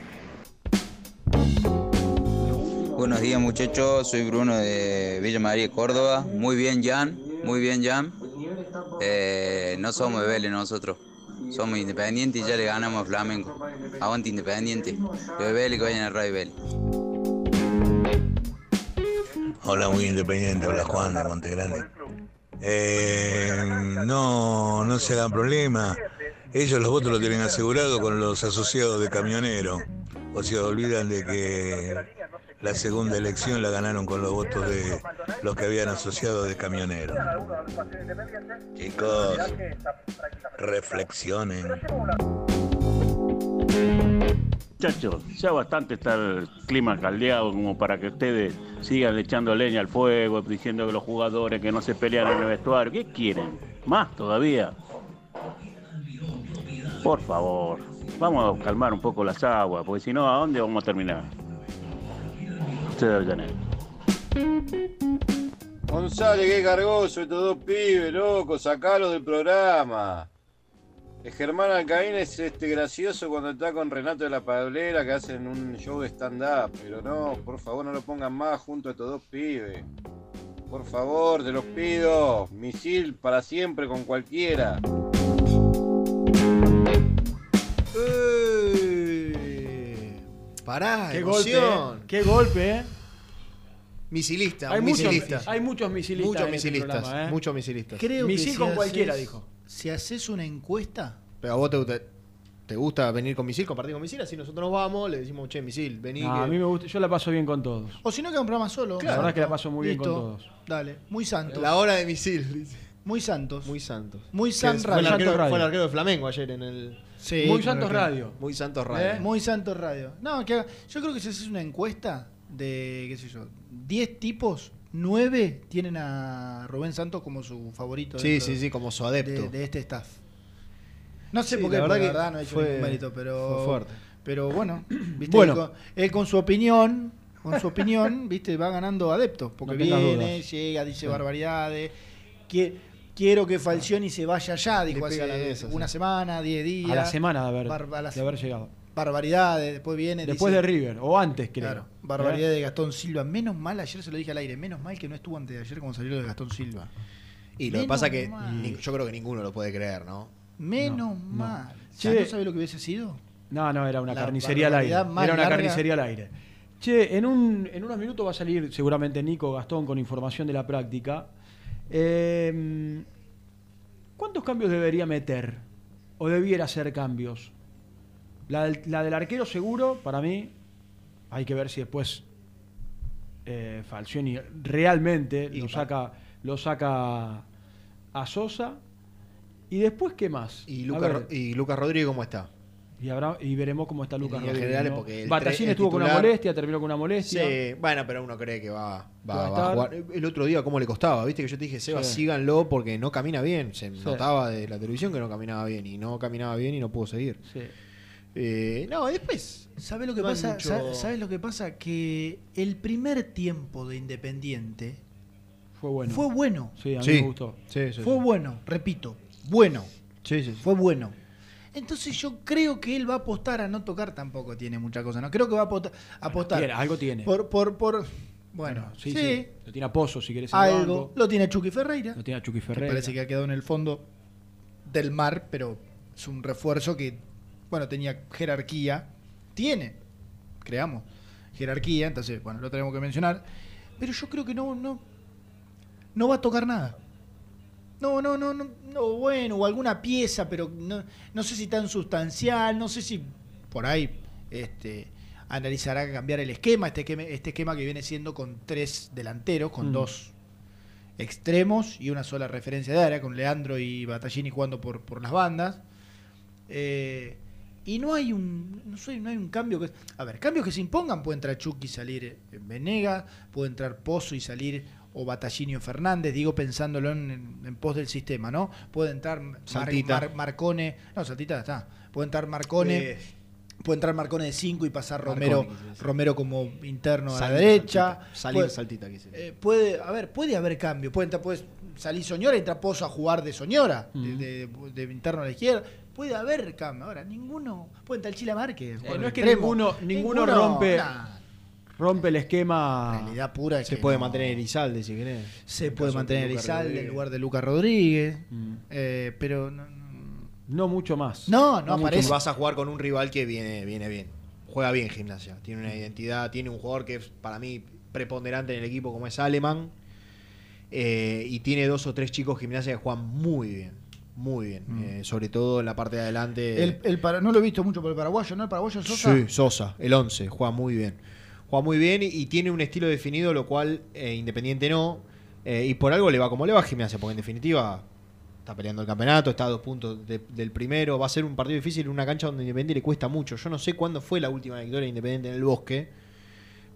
Buenos días muchachos, soy Bruno de Villa María, Córdoba. Muy bien Jan, muy bien Jan. Eh, no somos de Vélez nosotros, somos independientes y ya le ganamos a Flamengo. Aguante independiente. Los de Vélez que vayan a Radio Vélez. Hola, muy independiente, habla Juan de Montegrande. Eh, no, no se hagan problema. Ellos los votos los tienen asegurado con los asociados de camioneros. O sea, olvidan de que la segunda elección la ganaron con los votos de los que habían asociado de camioneros. Chicos, reflexionen. Muchachos, ya bastante está el clima caldeado como para que ustedes sigan echando leña al fuego, diciendo que los jugadores que no se pelean en el vestuario. ¿Qué quieren? ¿Más todavía? Por favor, vamos a calmar un poco las aguas, porque si no, ¿a dónde vamos a terminar? Ustedes Avellaneda. González, qué cargoso estos dos pibes, loco, sacalos del programa. El Germán Alcaín es este gracioso cuando está con Renato de la Pablera que hacen un show de stand-up, pero no, por favor no lo pongan más junto a estos dos pibes. Por favor, te los pido. Misil para siempre con cualquiera. Pará, Qué golpe, emoción. ¿eh? Qué golpe, ¿eh? Misilista, Hay un muchos, misilista. hay muchos misilistas. Muchos en este misilistas, programa, ¿eh? muchos misilistas. Creo Misil que con cualquiera, dijo. Si haces una encuesta, Pero a vos te gusta. ¿Te gusta venir con misil, compartir con misil? Así nosotros nos vamos, le decimos, che, misil, vení. No, que- a mí me gusta, yo la paso bien con todos. O si no, queda un programa solo. La verdad es que la paso muy bien con todos. Dale, muy santos. La hora de misil, dice. Muy santos. Muy santos. Muy Que san fue el, radio. arquero, Radio. fue el arquero de Flamengo ayer en el. Sí, Muy Santos que- Radio. Muy Santos Radio. ¿Eh? Muy Santos Radio. No, que haga- yo creo que si haces una encuesta de, qué sé yo, 10 tipos, 9 tienen a Rubén Santos como su favorito. Sí, dentro sí, sí, como su adepto. De, de este staff. No sé Sí, por qué, la porque verdad la verdad no he hecho fue- ningún mérito, pero. fue fuerte. Pero bueno, ¿viste? Bueno. Él, con, él con su opinión, con su opinión, viste, va ganando adeptos. Porque No viene, dudas. llega, dice Sí. barbaridades. Quie- quiero que Falcioni se vaya ya, dijo hace una sí. semana, 10 días. A la semana de haber, Bar- a la de haber llegado. Barbaridades, después viene. Después dice- de River, o antes creo. Claro, barbaridad de Gastón Silva. Menos mal, ayer se lo dije al aire, menos mal que no estuvo antes de ayer cuando salió lo de Gastón Silva. Y lo que pasa que mal. yo creo que ninguno lo puede creer, ¿no? Menos No, no. mal. Che. ¿No sabe lo que hubiese sido? No, no, era una La carnicería al aire. Era una larga. carnicería al aire. Che, en, un, en unos minutos va a salir seguramente Nico Gastón con información de la práctica. Eh, ¿Cuántos cambios debería meter? ¿O debiera hacer cambios? La del, la del arquero seguro, para mí, hay que ver si después eh, Falcioni realmente lo saca, lo saca a Sosa. ¿Y después qué más? ¿Y Lucas, y Lucas Rodríguez cómo está? Y, habrá, y veremos cómo está Lucas Rodríguez. generales, ¿no? porque el Batallín el estuvo con una molestia, terminó con una molestia. Sí, bueno, pero uno cree que va, Va va, a va a estar. jugar. El otro día, ¿cómo le costaba? Viste que yo te dije, Seba, Sí. síganlo porque no camina bien. Se Sí. notaba de la televisión que no caminaba bien y no caminaba bien y no pudo seguir. Sí. Eh, no, después. ¿Sabes lo que pasa? mucho- Sa- ¿Sabes lo que pasa? Que el primer tiempo de Independiente Fue bueno. fue bueno. Sí, a mí Sí. me gustó. Sí, sí, Fue sí. bueno, repito, bueno. Sí, sí, sí. Fue bueno. Entonces yo creo que él va a apostar a no tocar tampoco tiene mucha cosa, ¿no? Creo que va a apostar, apostar tiene, algo tiene. Por, por, por, bueno, Sí, sí, sí. Lo tiene a Pozo, si querés. algo. Lo tiene Chucky Ferreira. Lo tiene a Chucky que Ferreira. parece que ha quedado en el fondo del mar, pero es un refuerzo que, bueno, tenía jerarquía. Tiene, creamos, jerarquía, entonces, bueno, lo tenemos que mencionar. Pero yo creo que no, no, no va a tocar nada. No, no, no, no, no, bueno, o alguna pieza, pero no, no sé si tan sustancial, no sé si por ahí este, analizará cambiar el esquema, este esquema, este esquema que viene siendo con tres delanteros, con Mm. dos extremos y una sola referencia de área, con Leandro y Battaglini jugando por, por las bandas. Eh, y no hay un no, sé, no hay un cambio que a ver cambios que se impongan puede entrar Chucky y salir eh, Venega puede entrar Pozo y salir o Battaglini o Fernández digo pensándolo en, pos del sistema no puede entrar Mar- Marcone no Saltita está puede entrar Marcone Eh, puede entrar Marcone de 5 y pasar Romero. Romero como interno a la derecha saltita. Salir, Puede- saltita, eh, puede, a ver, puede haber cambio. Puede, entrar- puede salir Soñora y entrar Pozo a jugar de Soñora, de- de, de interno a la izquierda. Puede haber cambio. Ahora, ninguno. Puede entrar el Chila Márquez. Eh, no es que ninguno, ninguno rompe, nah, rompe el esquema. realidad pura. es Se que puede no. mantener Elizalde si querés. Se En puede mantener Elizalde en lugar de Lucas Rodríguez. Mm. eh, pero no, No mucho más. no, no aparece. vas a jugar con un rival que viene, viene bien. Juega bien gimnasia. Tiene una identidad, tiene un jugador que es para mí preponderante en el equipo como es Alemán. Eh, y tiene dos o tres chicos gimnasia que juegan muy bien. Muy bien. Mm. Eh, sobre todo en la parte de adelante. El, el para- no lo he visto mucho por el paraguayo, ¿no? El paraguayo Sosa. Sí, Sosa, el 11, juega muy bien. Juega muy bien y, y tiene un estilo definido, lo cual eh, Independiente no. Eh, y por algo le va como le va a Gimnasia, porque en definitiva está peleando el campeonato, está a dos puntos de- del primero. Va a ser un partido difícil en una cancha donde Independiente le cuesta mucho. Yo no sé cuándo fue la última victoria de Independiente en el bosque,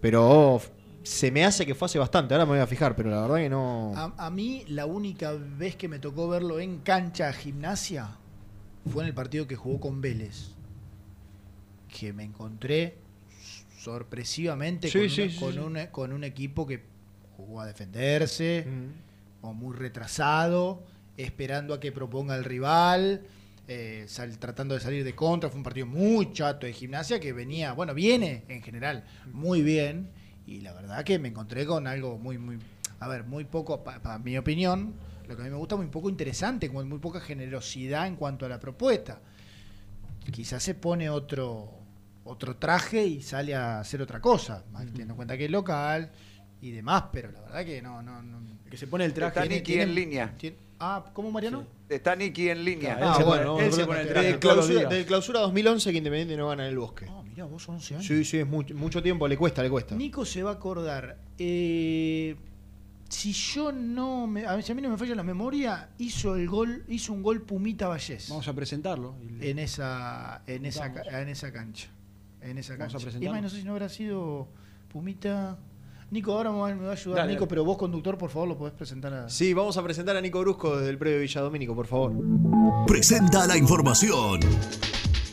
pero se me hace que fue hace bastante. Ahora me voy a fijar, pero la verdad que no. A, a mí la única vez que me tocó verlo en cancha gimnasia fue en el partido que jugó con Vélez. Que me encontré sorpresivamente Sí, con, sí, una- sí, con sí. un, con un equipo que jugó a defenderse, Mm. o muy retrasado, esperando a que proponga el rival, eh, sal- tratando de salir de contra. Fue un partido muy chato de gimnasia que venía, bueno, viene en general muy bien. Y la verdad que me encontré con algo muy, muy, a ver, muy poco, para mi opinión, lo que a mí me gusta, muy poco interesante, con muy poca generosidad en cuanto a la propuesta. Quizás se pone otro, otro traje y sale a hacer otra cosa, teniendo en cuenta que es local y demás, pero la verdad que no, no, no Que se pone el traje. Está Nicky en línea. tiene- Ah, ¿cómo Mariano? Está Nicky en línea. Ah, bueno, él se pone el traje los clausura, clausura 2011 que Independiente no gana en el bosque. Ah, mirá, vos 11 años. Sí, sí, es mucho, mucho tiempo, le cuesta, le cuesta. Nico se va a acordar. eh, si yo no me, a mí, si a mí no me falla la memoria, hizo el gol, hizo un gol Pumita Vallés. Vamos a presentarlo. en esa, en esa, en esa cancha. En esa Vamos a cancha. Y más, no sé si no habrá sido Pumita. Nico, ahora me va, me va a ayudar Dale, Nico, dale. pero vos, conductor, por favor, lo podés presentar a. Sí, vamos a presentar a Nico Brusco desde el predio Villadomínico, por favor. Presenta la información.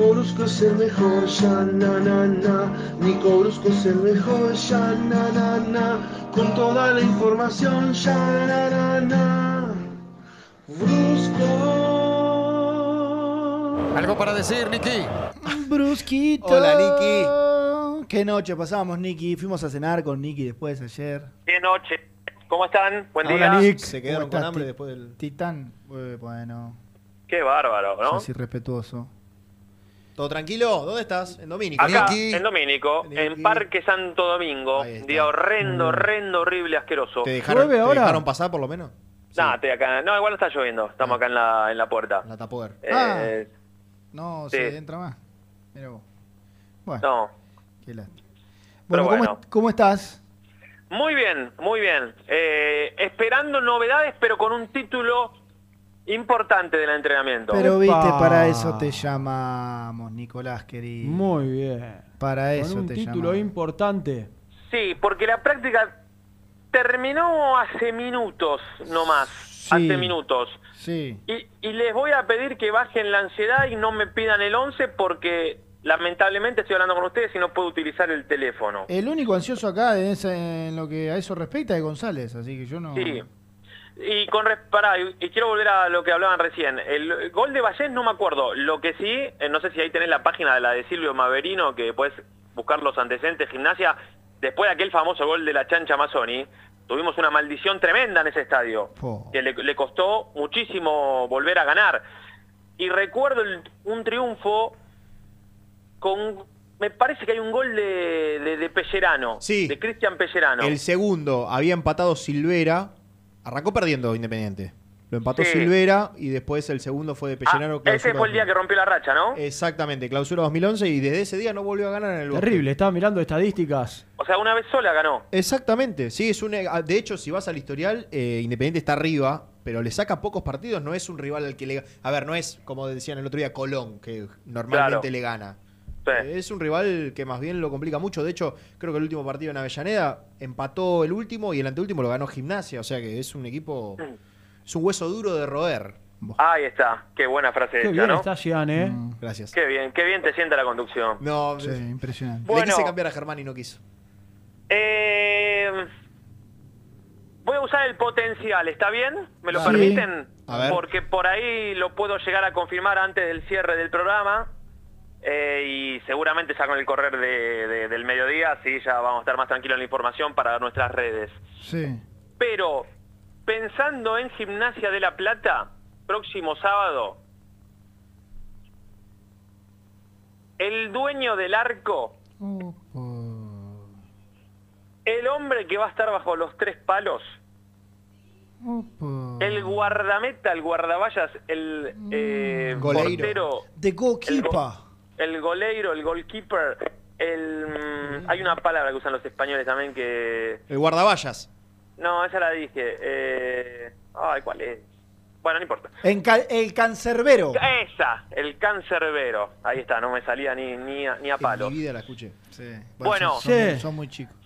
Nico Brusco es el mejor, ya na na na. Nico Brusco es el mejor, ya na na na. Con toda la información, ya na na na. Brusco. ¿Algo para decir, Nicky? Brusquito. Hola, Nicky. Qué noche pasamos, Nicky. Fuimos a cenar con Nicky después ayer. Qué noche. ¿Cómo están? Buen día. Hola, Nick. Se quedaron ¿Cómo con hambre después del. Titán. Eh, bueno, Qué bárbaro, ¿no? sos irrespetuoso. ¿Todo tranquilo? ¿Dónde estás? En Domínico. Acá, Nicky. en Domínico, en Parque Santo Domingo. Día horrendo, horrendo, horrible, asqueroso. ¿Te dejaron, ¿Llueve te ahora? dejaron pasar por lo menos? Nah, estoy acá. No, igual no está lloviendo. Estamos acá en la, en la puerta. La tapoder. Eh, No, Sí. se entra más. Mira vos. Bueno, no. qué lástima. Pero Bueno, ¿cómo, ¿cómo estás? Muy bien, muy bien. Eh, esperando novedades, pero con un título importante del entrenamiento. Pero Epa. viste, para eso te llamamos, Nicolás, querido. Muy bien. Para eso Con un te título llamamos. importante. Sí, porque la práctica terminó hace minutos nomás. Hace minutos. Sí. Y, y les voy a pedir que bajen la ansiedad y no me pidan el 11 porque lamentablemente estoy hablando con ustedes y no puedo utilizar el teléfono. El único ansioso acá en, ese- en lo que a eso respecta es González, así que yo no. Sí. Y con pará, y, quiero volver a lo que hablaban recién. El gol de Vallés no me acuerdo. Lo que sí, eh, no sé si ahí tenés la página de la de Silvio Maverino, que puedes buscar los antecedentes, gimnasia. Después de aquel famoso gol de la chancha Mazzoni, tuvimos una maldición tremenda en ese estadio. Que le, le costó muchísimo volver a ganar. Y recuerdo el- un triunfo con... Me parece que hay un gol de, de, de Pellerano. Sí. De Cristian Pellerano. El segundo había empatado Silvera. Arrancó perdiendo Independiente. Lo empató Sí. Silvera y después el segundo fue de Pellerano. Ah, ese clausura fue el día que rompió la racha, ¿no? Exactamente, clausura 2011 y desde ese día no volvió a ganar en el Bosque. Terrible, estaba mirando estadísticas. O sea, una vez sola ganó. Exactamente, sí, es un, ah, de hecho, si vas al historial, eh, Independiente está arriba, pero le saca pocos partidos, no es un rival al que le... A ver, no es, como decían el otro día, Colón, que normalmente Claro. le gana. Sí. Eh, Es un rival que más bien lo complica mucho. De hecho, creo que el último partido en Avellaneda empató el último y el anteúltimo lo ganó Gimnasia. O sea que es un equipo. Es un hueso duro de roer. Ahí está. Qué buena frase Qué hecha, bien ¿no? está Gian, ¿eh? Gracias. Qué bien, qué bien te sienta la conducción. No, Sí, impresionante. le Bueno. quise cambiar a Germán y no quiso. Eh, voy a usar el potencial, ¿está bien? ¿Me lo permiten? A ver. Porque por ahí lo puedo llegar a confirmar antes del cierre del programa. Eh, y seguramente ya con el correr de- de- del mediodía, sí, ya vamos a estar más tranquilos en la información para nuestras redes. Sí. Pero, pensando en Gimnasia de la Plata, próximo sábado, el dueño del arco, el hombre que va a estar bajo los tres palos, el guardameta, el guardaballas, el eh, Goleiro. portero, The goalkeeper. El goleiro, el goalkeeper, el, mm, hay una palabra que usan los españoles también que... El guardaballas. No, esa la dije. Eh... Ay, ¿cuál es? Bueno, no importa. En ca- el cancerbero. Esa, el cancerbero. Ahí está, no me salía ni, ni, a, ni a palo. En mi vida la escuché. Sí. Bueno. son, son muy- Sí. son muy chicos.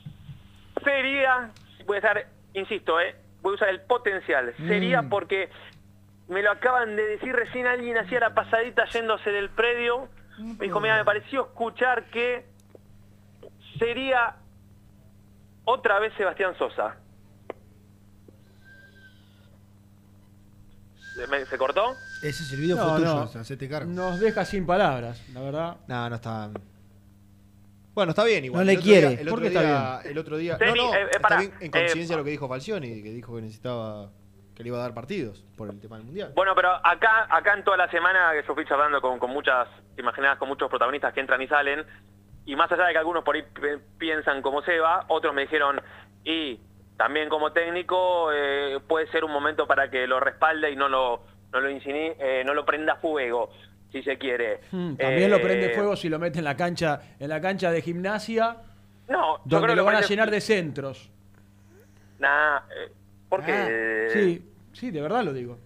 Sería, voy a estar, insisto, eh, voy a usar el potencial. Sería Mm. porque me lo acaban de decir recién alguien hacía la pasadita yéndose del predio. Me dijo, mira, me pareció escuchar que sería otra vez Sebastián Sosa. ¿Me- ¿Se cortó? Ese silbido No, fue tuyo, no. o sea, cargo. Nos deja sin palabras, la verdad. No, no está. Bueno, está bien igual. No le El quiere. día- el ¿Por otro qué está día- bien? El otro día. No, no, eh, eh, está bien en coincidencia eh, lo que dijo Falcioni, que dijo que necesitaba. Que le iba a dar partidos por el tema del mundial. Bueno, pero acá acá en toda la semana que yo fui charlando con, con muchas, te imaginás, con muchos protagonistas que entran y salen, y más allá de que algunos por ahí pi- piensan como Seba, otros me dijeron, y también como técnico eh, puede ser un momento para que lo respalde y no lo, no lo eh, no lo prenda fuego, si se quiere. Mm, También lo Eh, prende fuego si lo mete en la cancha, en la cancha de gimnasia, No, yo donde creo lo que van a llenar de centros. Nah, eh, porque... Ah, Sí, sí, de verdad lo digo.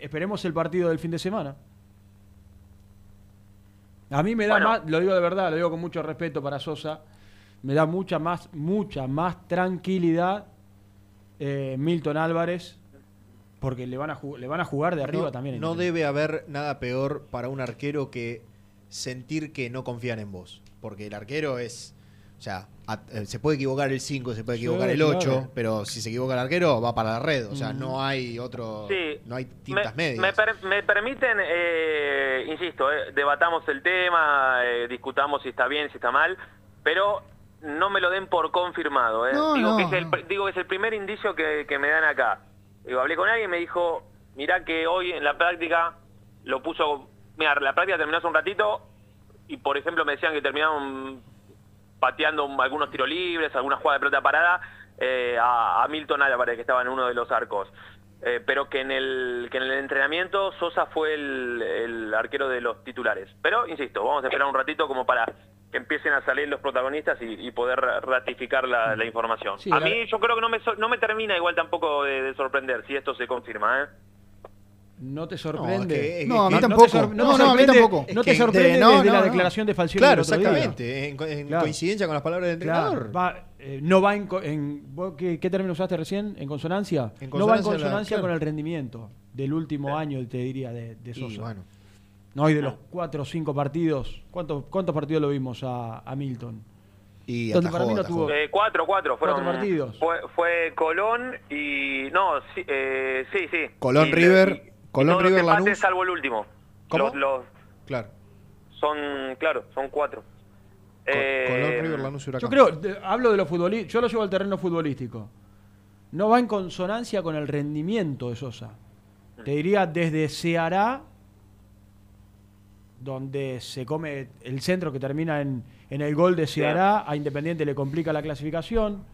Esperemos el partido del fin de semana. A mí me da Bueno. más, lo digo de verdad, lo digo con mucho respeto para Sosa, me da mucha más, mucha más tranquilidad eh, Milton Álvarez, porque le van a, ju- le van a jugar de arriba no, también. No debe haber nada peor para un arquero que sentir que no confían en vos. Porque el arquero es. O sea, a- eh, se puede equivocar el 5, se puede Sí, equivocar el claro. 8, pero si se equivoca el arquero va para la red. O sea, Mm. no hay otro. Sí. No hay tintas me, medias. me per- me permiten, eh, insisto, eh, debatamos el tema, eh, discutamos si está bien, si está mal, pero no me lo den por confirmado. eh. No, digo, no, que es el, no. digo que es el primer indicio que, que me dan acá. Digo, hablé con alguien y me dijo, mirá que hoy en la práctica lo puso, mira, la práctica terminó hace un ratito y por ejemplo me decían que terminaron pateando un- algunos tiros libres, alguna jugada de pelota parada eh, a, a Milton Álvarez que estaba en uno de los arcos. Eh, pero que en el que en el entrenamiento Sosa fue el, el arquero de los titulares. Pero, insisto, vamos a esperar un ratito como para que empiecen a salir los protagonistas y, y poder ratificar la, la información. Sí, a la- mí yo creo que no me, no me termina igual tampoco de, de sorprender si esto se confirma. ¿eh? ¿No te sorprende? No, es que- es No, a mí tampoco. No, te no, a mí tampoco. ¿No te sorprende no, desde no, la no. declaración de Falcioni Claro, del otro día? exactamente. En, co- en Claro. coincidencia con las palabras del Claro, entrenador. va, eh, no va en, co- en- ¿vos ¿qué, qué término usaste recién? ¿En consonancia? En no va en consonancia la- consonancia claro. con el rendimiento del último año, te diría, de, de Y bueno. No, y de los cuatro o cinco partidos. ¿Cuántos, cuántos partidos lo vimos a, a Milton? Y Donde atajó, para mí no atajó. tuvo- Eh, cuatro, cuatro, fueron Cuatro partidos. Fue, fue Colón y no, sí, eh, sí, sí. Colón, Y- River, Colón, todos los River, empates Lanús. salvo el último. ¿Cómo? Los, los- Claro. son, claro, son cuatro. Eh, Colón, River, Lanús y Yo creo, de- hablo de lo futbolístico, yo lo llevo al terreno futbolístico. No va en consonancia con el rendimiento de Sosa. Te diría desde Ceará, donde se come el centro que termina en, en el gol de Ceará, a Independiente le complica la clasificación.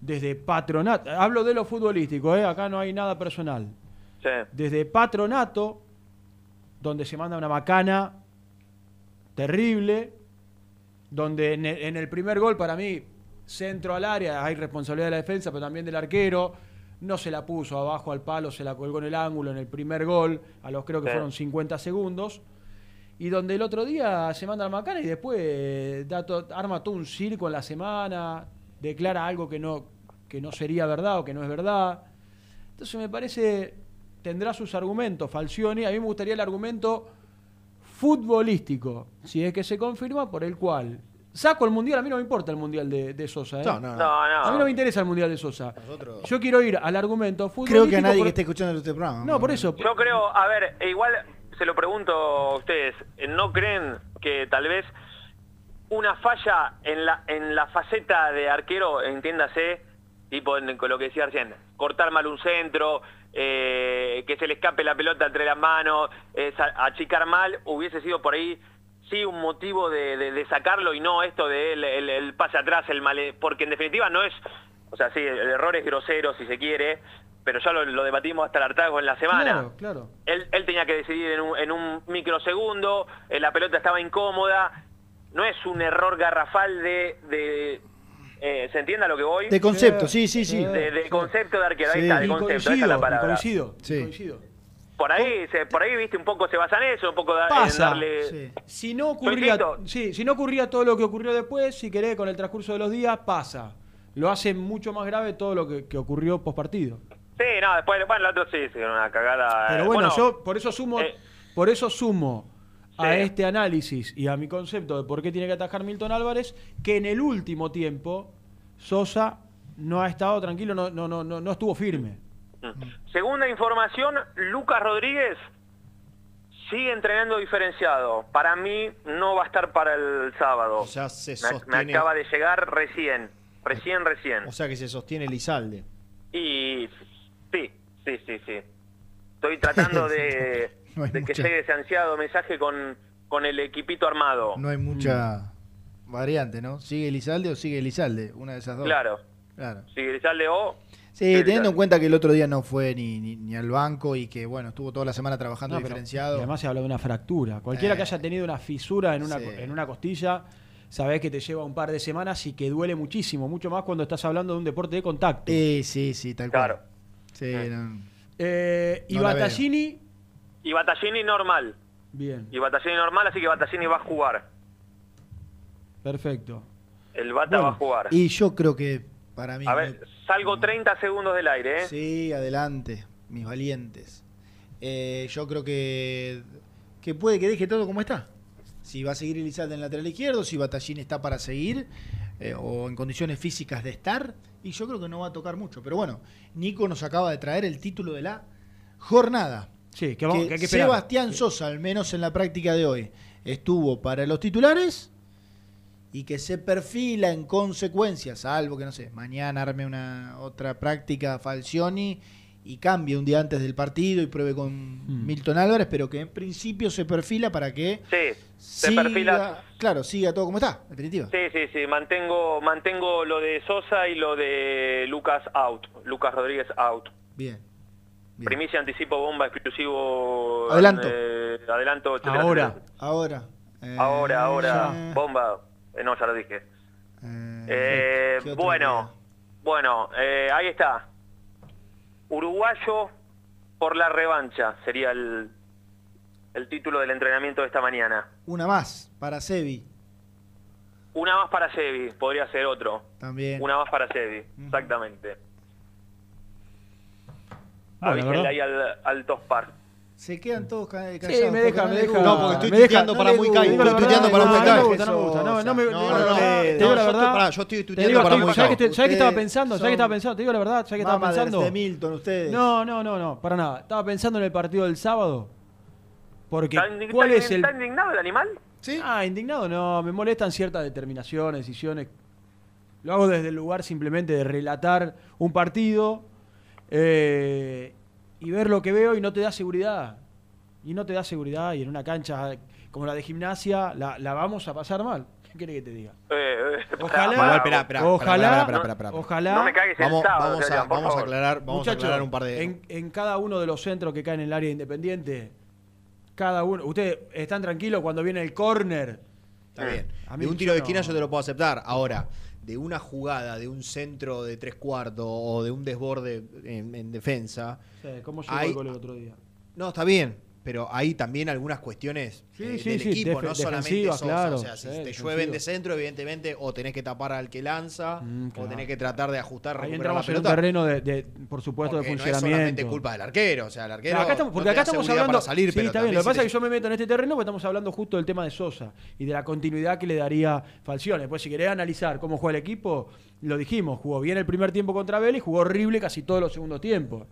Desde Patronato, hablo de lo futbolístico, ¿eh? acá no hay nada personal. Sí. Desde Patronato, donde se manda una macana terrible, donde en el, en el primer gol para mí, centro al área, hay responsabilidad de la defensa, pero también del arquero, no se la puso abajo al palo, se la colgó en el ángulo en el primer gol, a los creo que Sí. fueron 50 segundos, y donde el otro día se manda la macana y después eh, da to- arma todo un circo en la semana, declara algo que no, que no sería verdad o que no es verdad. Entonces me parece, tendrá sus argumentos Falcioni. A mí me gustaría el argumento futbolístico, si es que se confirma, por el cual saco el mundial. A mí no me importa el mundial de, de Sosa. ¿eh? No, no, no. A mí no me interesa el mundial de Sosa. Nosotros- Yo quiero ir al argumento futbolístico. Creo que a nadie por- que esté escuchando este programa. No, por eso. Yo creo, a ver, igual se lo pregunto a ustedes, ¿no creen que tal vez una falla en la en la faceta de arquero, entiéndase, tipo en, con lo que decía recién, cortar mal un centro, eh, que se le escape la pelota entre las manos, eh, achicar mal, hubiese sido por ahí sí un motivo de, de- de sacarlo y no esto de el, el- el pase atrás, el mal, porque en definitiva no es, o sea, sí, el error es grosero si se quiere, pero ya lo, lo debatimos hasta el hartazgo en la semana. Claro, claro. Él, él tenía que decidir en un, en un microsegundo, eh, la pelota estaba incómoda, no es un error garrafal de... de eh, ¿Se entiende a lo que voy? De concepto, sí, sí, sí. De, de concepto de arquero, ahí Sí. está, de concepto, esa coincido, es la palabra. coincido, Sí. coincido. Por ahí, se, por ahí, viste, un poco se basa en eso, un poco da- en Pasa. darle... Sí. Si no ocurría, sí, si no ocurría todo lo que ocurrió después, si querés, con el transcurso de los días, pasa. Lo hace mucho más grave todo lo que, que ocurrió post partido. Sí, no, después, bueno, el otro sí, sí, una cagada. Pero eh, bueno, yo por eso sumo, eh, por eso sumo a este análisis y a mi concepto de por qué tiene que atajar Milton Álvarez, que en el último tiempo Sosa no ha estado tranquilo, no, no, no, no, no estuvo firme. Segunda información, Lucas Rodríguez Sigue entrenando diferenciado. Para mí no va a estar para el sábado. O sea, se me, me sostiene. acaba de llegar recién. Recién, recién. O sea que se sostiene Lizalde. Y sí, sí, sí, sí. Estoy tratando de, No hay de que llegue ese ansiado mensaje con, con el equipito armado. No hay mucha variante, ¿no? ¿Sigue Elizalde o sigue Elizalde? Una de esas dos. Claro. Claro. Si Grisalde o... Sí, teniendo en cuenta que el otro día no fue ni, ni, ni al banco y que, bueno, estuvo toda la semana trabajando No, pero- diferenciado. y además se habla de una fractura. Cualquiera Eh, que haya tenido una fisura en una, sí. en una costilla, sabés que te lleva un par de semanas y que duele muchísimo, mucho más cuando estás hablando de un deporte de contacto. Sí, sí, sí, tal Claro. cual. Sí, no. Eh, y No la Battaglini, Y Battaglini normal. bien, Y Battaglini normal, así que Battaglini va a jugar. perfecto. El Bata va a jugar. Y yo creo que para mí. A ver, salgo 30 segundos del aire, ¿eh? Sí, adelante, mis valientes. Eh, yo creo que, que puede que deje todo como está. Si va a seguir Elizalde en lateral izquierdo, si Batallín está para seguir, eh, o en condiciones físicas de estar, y yo creo que no va a tocar mucho. Pero bueno, Nico nos acaba de traer el título de la jornada. Sí, que, vamos, Que que hay que esperar. Sebastián Sosa, al menos en la práctica de hoy, estuvo para los titulares y que se perfila en consecuencia, salvo que no sé, mañana arme una otra práctica Falcioni y cambie un día antes del partido y pruebe con Hmm. Milton Álvarez, pero que en principio se perfila para que Sí, se siga, perfila. claro, siga todo como está, en definitiva. Sí, sí, sí, mantengo, mantengo lo de Sosa y lo de Lucas out. Lucas Rodríguez out. Bien. Primicia, anticipo, bomba, exclusivo. Adelanto. eh, adelanto, etcétera, Ahora. etcétera. Ahora. eh, Ahora, ahora. ya. Bomba. Eh, no, ya lo dije. Eh, Eh, ¿qué bueno, bueno, eh, ahí está. Uruguayo por la revancha sería el, el título del entrenamiento de esta mañana. Una más para Sebi Una más para Sevi, podría ser otro. también. Una más para Sevi, exactamente. Ahí al, al Tospar. Se quedan todos ca- callados. Sí, me deja, no me deja. No, porque estoy tuiteando no para muy digo Estoy tuiteando para muy no, Kai. No me gusta, no me gusta. No, no me No, digo no, la no, verdad, no, te digo yo la estoy- verdad. yo estoy Te tuiteando para muy ¿sabes Kai. qué te- ¿sabes qué estaba pensando? ¿Sabes qué son estaba pensando? Te digo la verdad, ¿sabes qué estaba pensando? de Milton, ustedes. No, no, no, no, para nada. Estaba pensando en el partido del sábado. Porque, ¿Está, indi- ¿cuál es el...? está indignado el animal? ¿Sí? Ah, indignado no, me molestan ciertas determinaciones, decisiones. Lo hago desde el lugar simplemente de relatar un partido eh, y ver lo que veo y no te da seguridad. Y no te da seguridad y en una cancha como la de gimnasia la, la vamos a pasar mal. ¿Qué querés que te diga? Eh, eh, Ojalá, Igual, esperá, esperá, ojalá, esperá, ojalá. No me cagues el Vamos, sábado, vamos, a, vamos aclarar, vamos a aclarar un par de. en, en cada uno de los centros que caen en el área independiente, cada uno, ustedes están tranquilos cuando viene el córner. Está bien. A mí de un tiro de esquina no. yo te lo puedo aceptar. Ahora, de una jugada, de un centro de tres cuartos o de un desborde en, en defensa. ¿Cómo llegó hay- el gol el otro día? No, está bien. Pero hay también algunas cuestiones Sí, eh, sí, del sí, equipo, no solamente Sosa. claro, o sea, si te llueven de centro, evidentemente, o tenés que tapar al que lanza, Mm, o tenés que tratar de ajustar, Ahí recuperar la entramos en un terreno de, de, por supuesto, Porque de no es solamente funcionamiento. culpa del arquero. O sea, el arquero. Claro, acá estamos, porque no acá estamos hablando. salir, pero está bien. Lo que pasa es que yo me meto en este terreno porque estamos hablando justo del tema de Sosa y de la continuidad que le daría Falcione. Después, si querés analizar cómo juega el equipo, lo dijimos, jugó bien el primer tiempo contra Vélez y jugó horrible casi todos los segundos tiempos.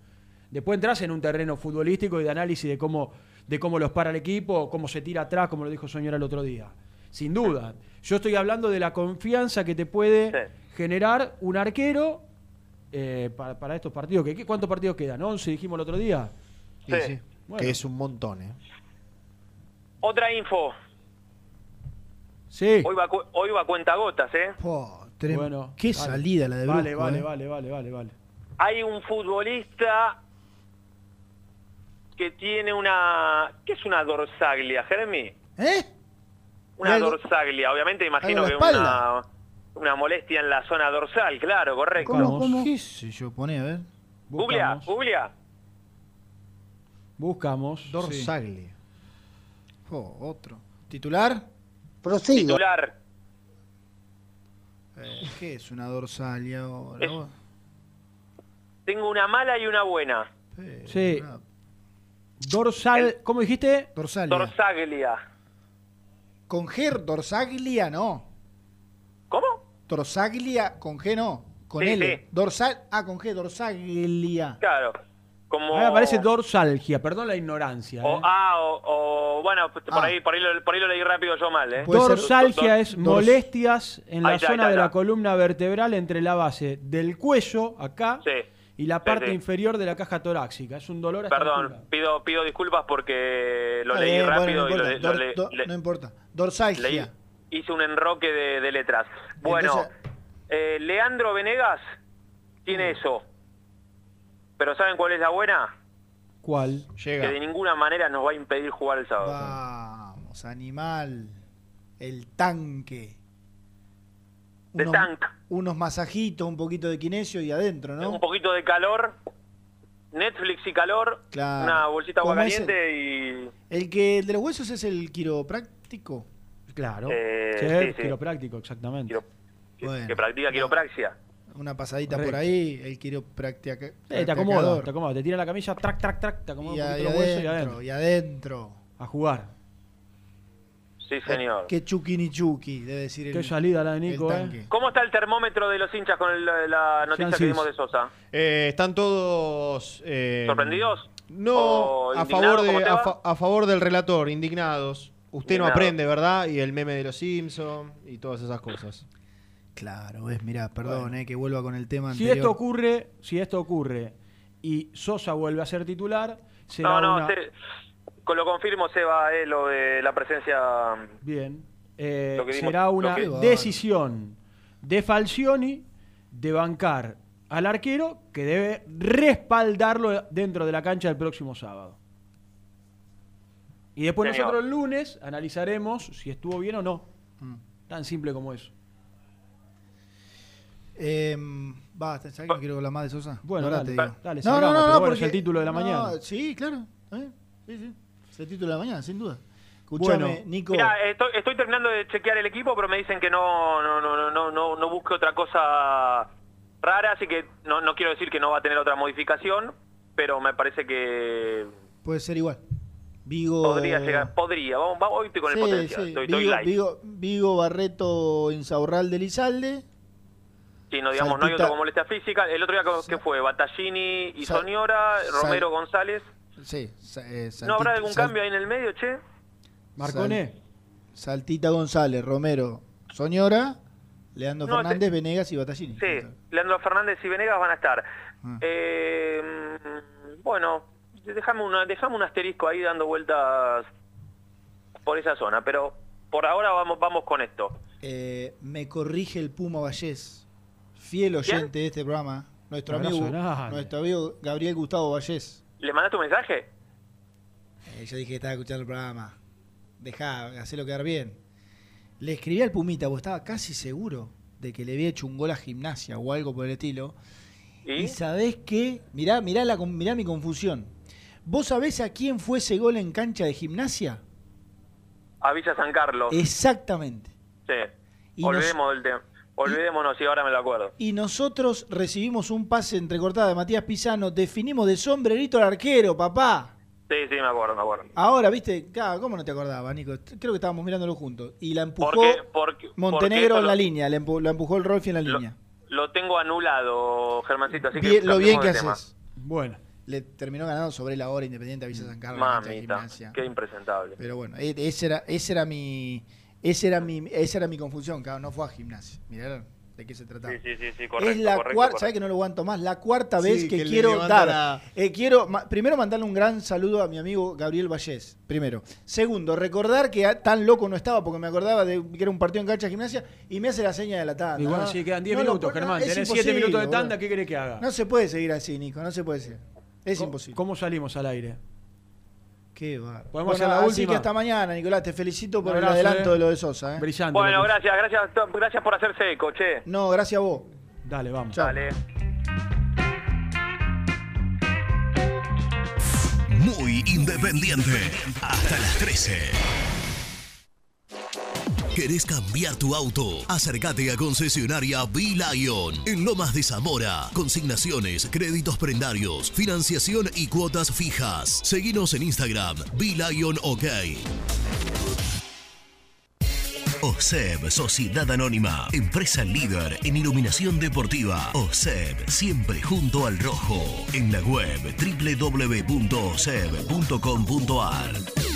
Después entras en un terreno futbolístico y de análisis de cómo, de cómo los para el equipo, cómo se tira atrás, como lo dijo Soñora el otro día. Sin duda. Yo estoy hablando de la confianza que te puede generar un arquero eh, para, para estos partidos. ¿Qué- qué- ¿Cuántos partidos quedan? ¿11 dijimos el otro día? Sí, Sí. sí. Bueno. Que es un montón, ¿eh? Otra info. Sí. Hoy va, hoy va cuenta gotas, ¿eh? Trem- Bueno, Qué vale. salida la de Vale, Brusco, vale, eh. vale, vale, vale, vale. Hay un futbolista que tiene una... ¿Qué es una dorsaglia, Jeremy? ¿Eh? Una dorsaglia, obviamente imagino que una, una molestia en la zona dorsal, claro, correcto. ¿Cómo, cómo? ¿Qué sé yo? Pone, a ver. Buscamos. googleá. Buscamos. Dorsaglia. Oh, otro. ¿Titular? Titular. Eh, ¿Qué es una dorsalia ahora? Es- Tengo una mala y una buena. Sí. Dorsal, ¿cómo dijiste? Dorsalia. Dorsaglia. Con G, dorsaglia no. ¿Cómo? Dorsaglia con G no. Con Sí, L. sí. Dorsal. Ah, con G, dorsaglia. Claro. como... A mí me parece dorsalgia, perdón la ignorancia. o, ¿eh? ah, o, o- bueno, pues, por, Ah. ahí, por, ahí lo, por ahí lo leí rápido yo mal, ¿eh? Dorsalgia es Dors- molestias en la Ahí está, ahí zona está, de ahí la columna vertebral entre la base del cuello, acá, Sí. Y la parte sí. inferior de la caja torácica. Es un dolor Perdón, pido, pido disculpas porque lo leí bueno, rápido no y lo, importa. le- lo Dor- le- do- le- no importa. Dorsalgia. leí- hice un enroque de, de letras. Bueno, Entonces- eh, Leandro Venegas tiene Mm. eso. Pero ¿saben cuál es la buena? ¿Cuál? Que de ninguna manera nos va a impedir jugar el sábado. Vamos, animal. El tanque. De Unos, tank. unos masajitos, un poquito de kinesio y adentro, Un ¿no? poquito de calor, Netflix y calor, Claro. una bolsita de agua ¿Cómo es caliente y... El que el de los huesos es el quiropráctico. Claro. Eh, Sí, sí, sí. quiropráctico, exactamente. Bueno, que practica quiropraxia. una pasadita Correcto. por ahí, el quiropráctica. Eh, te acomoda, te acomoda. Te tira la camisa, track, track, track, te acomoda Y, un a- poquito y los huesos y adentro. y adentro. A jugar. Sí, señor. Qué chuki ni chuki, debe decir el Qué salida la de Nico, eh. ¿Cómo está el termómetro de los hinchas con el- la noticia que dimos de Sosa? Eh, están todos... eh, ¿Sorprendidos? No, ¿O a favor, de, a, va? fa- a favor del relator, indignados. Usted no aprende, ¿verdad? Y el meme de los Simpsons y todas esas cosas. Claro, ves, mirá, perdón, eh, que vuelva con el tema Si esto ocurre, si esto ocurre y Sosa vuelve a ser titular, será No, no, una... se- con lo confirmo, Seba, eh, lo de la presencia... Bien. Eh, Lo que dimos- será una que- decisión de Falcioni de bancar al arquero que debe respaldarlo dentro de la cancha el próximo sábado. Y después Señor. nosotros el lunes analizaremos si estuvo bien o no. Mm. Tan simple como eso. Eh, basta, ¿sabes que no quiero hablar más de Sosa? Bueno, Ahora dale, te digo. dale, salgamos, pero bueno, es el título de la no, mañana. Sí, claro. ¿eh? Sí, sí. Es el título de la mañana, sin duda. Escuchame, Bueno. Nico. Mira, estoy, estoy terminando de chequear el equipo, pero me dicen que no, no, no, no, no, no, busque otra cosa rara, así que no, no quiero decir que no va a tener otra modificación, pero me parece que Puede ser igual. Vigo. podría llegar, podría. Vamos, vamos, hoy estoy con Sí, el potencial, sí. estoy, Vigo. Vigo, Vigo, Barreto, Insaurral de Lizalde. Sí, no, digamos, no hay otro con molestia física. El otro día, ¿qué fue? Battaglini y Sal- Sal- Romero González. Sí. eh, ¿No habrá algún Sal- cambio ahí en el medio, che? Marconé. Sal- Saltita González, Romero, Soñora, Leandro No, Fernández, Venegas y Battaglini. Sí, Leandro Fernández y Venegas van a estar. Ah. Eh, bueno, déjame, una, déjame un asterisco ahí dando vueltas por esa zona, pero por ahora vamos, vamos con esto. Eh, me corrige el Puma Vallés, fiel oyente de este programa, nuestro amigo, nuestro amigo Gabriel Gustavo Vallés. ¿Le mandaste un mensaje? Eh, yo dije que estaba escuchando el programa. Dejá, hacelo quedar bien. Le escribí al Pumita, porque estaba casi seguro de que le había hecho un gol a gimnasia o algo por el estilo. ¿Y? Y sabés qué? Mirá, mirá, la, mirá mi confusión. ¿Vos sabés a quién fue ese gol en cancha de gimnasia? A Villa San Carlos. Exactamente. Sí. Y nos- Olvidemos del tema. Olvidémonos, sí, ahora me lo acuerdo. Y nosotros recibimos un pase entrecortado de Matías Pisano, definimos de sombrerito al arquero, papá. Sí, sí, me acuerdo, me acuerdo. Ahora, viste, claro, ¿cómo no te acordabas, Nico? Creo que estábamos mirándolo juntos. Y la empujó Porque, porque, Montenegro en la línea, la, empu- la empujó el Rolfi en la línea. lo, tengo anulado, Germancito, así que lo bien que tema. haces. Bueno. Le terminó ganando sobre la hora Independiente a Villa San Carlos. Mamita, qué impresentable. Pero bueno, e- ese era, ese era mi, ese era mi, esa era mi confusión, claro, no fue a gimnasia. Mirá de qué se trataba. Sí, sí, sí, sí, correcto, es la cuarta. ¿sabes que no lo aguanto más? La cuarta Sí, vez que quiero dar. la- eh, quiero ma- primero mandarle un gran saludo a mi amigo Gabriel Vallés. Primero. Segundo, recordar que tan loco no estaba porque me acordaba de que era un partido en cancha de gimnasia y me hace la seña de la tanda. Bueno, ¿no? sí, quedan 10 No lo minutos, puedo- Germán. es Tenés 7 imposible, minutos de tanda, ¿qué querés que haga? No se puede seguir así, Nico, no se puede seguir. Es ¿Cómo- imposible. ¿Cómo salimos al aire? Qué va. Podemos Bueno, hacer la así última. que hasta mañana, Nicolás. Te felicito por el adelanto eh. de lo de Sosa. ¿eh? Brillante. Bueno, gracias, gracias, gracias por hacerse eco, che. No, gracias a vos. Dale, vamos. Dale. Muy independiente. Hasta las 13. ¿Querés cambiar tu auto? Acércate a concesionaria B-Lion en Lomas de Zamora. Consignaciones, créditos prendarios, financiación y cuotas fijas. Seguinos en Instagram, B-Lion OK. OSEB Sociedad Anónima, empresa líder en iluminación deportiva. OSEB, siempre junto al rojo. En la web www.oseb.com.ar.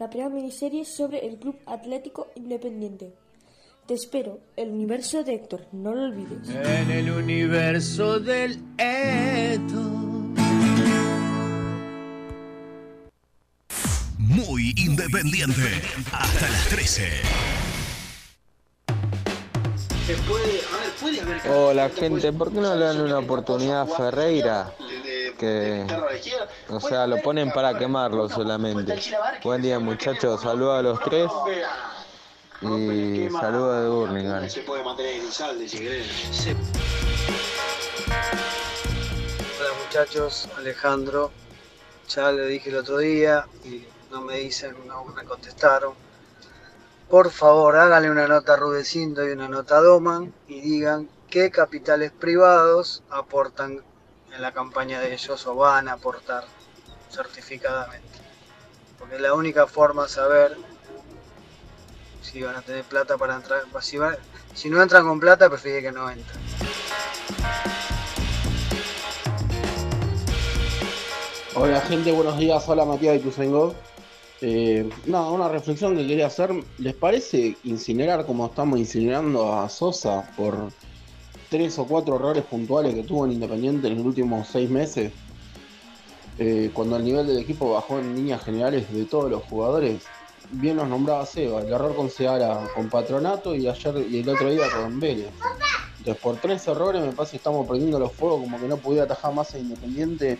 la primera miniserie sobre el Club Atlético Independiente. Te espero, el universo de Héctor, no lo olvides. En el universo del Eto. Muy independiente. Hasta las 13. Se puede, a ver, puede haber Hola gente, ¿por qué no le dan una oportunidad a Ferreira? Que, o sea, lo ponen para quemarlo solamente. Buen día muchachos, saludos a los tres y saludos de Burlingame. Se puede mantener en Izalde si querés. Hola muchachos, Alejandro. Ya le dije el otro día y no me dicen, no me contestaron. Por favor, háganle una nota a Rudecindo y una nota a Doman y digan qué capitales privados aportan en la campaña de ellos o van a aportar certificadamente. Porque es la única forma de saber si van a tener plata para entrar. Si, van- si no entran con plata, prefiere que no entren. Hola gente, buenos días. Hola Matías de Tusengo. Eh, nada, una reflexión que quería hacer. ¿Les parece incinerar como estamos incinerando a Sosa por tres o cuatro errores puntuales que tuvo en Independiente en los últimos seis meses? Eh, cuando el nivel del equipo bajó en líneas generales de todos los jugadores. Bien nos nombraba Seba, el error con Seara, con Patronato y ayer y el otro día con Vélez. Entonces por tres errores me parece que estamos prendiendo los fuegos como que no pudiera atajar más a Independiente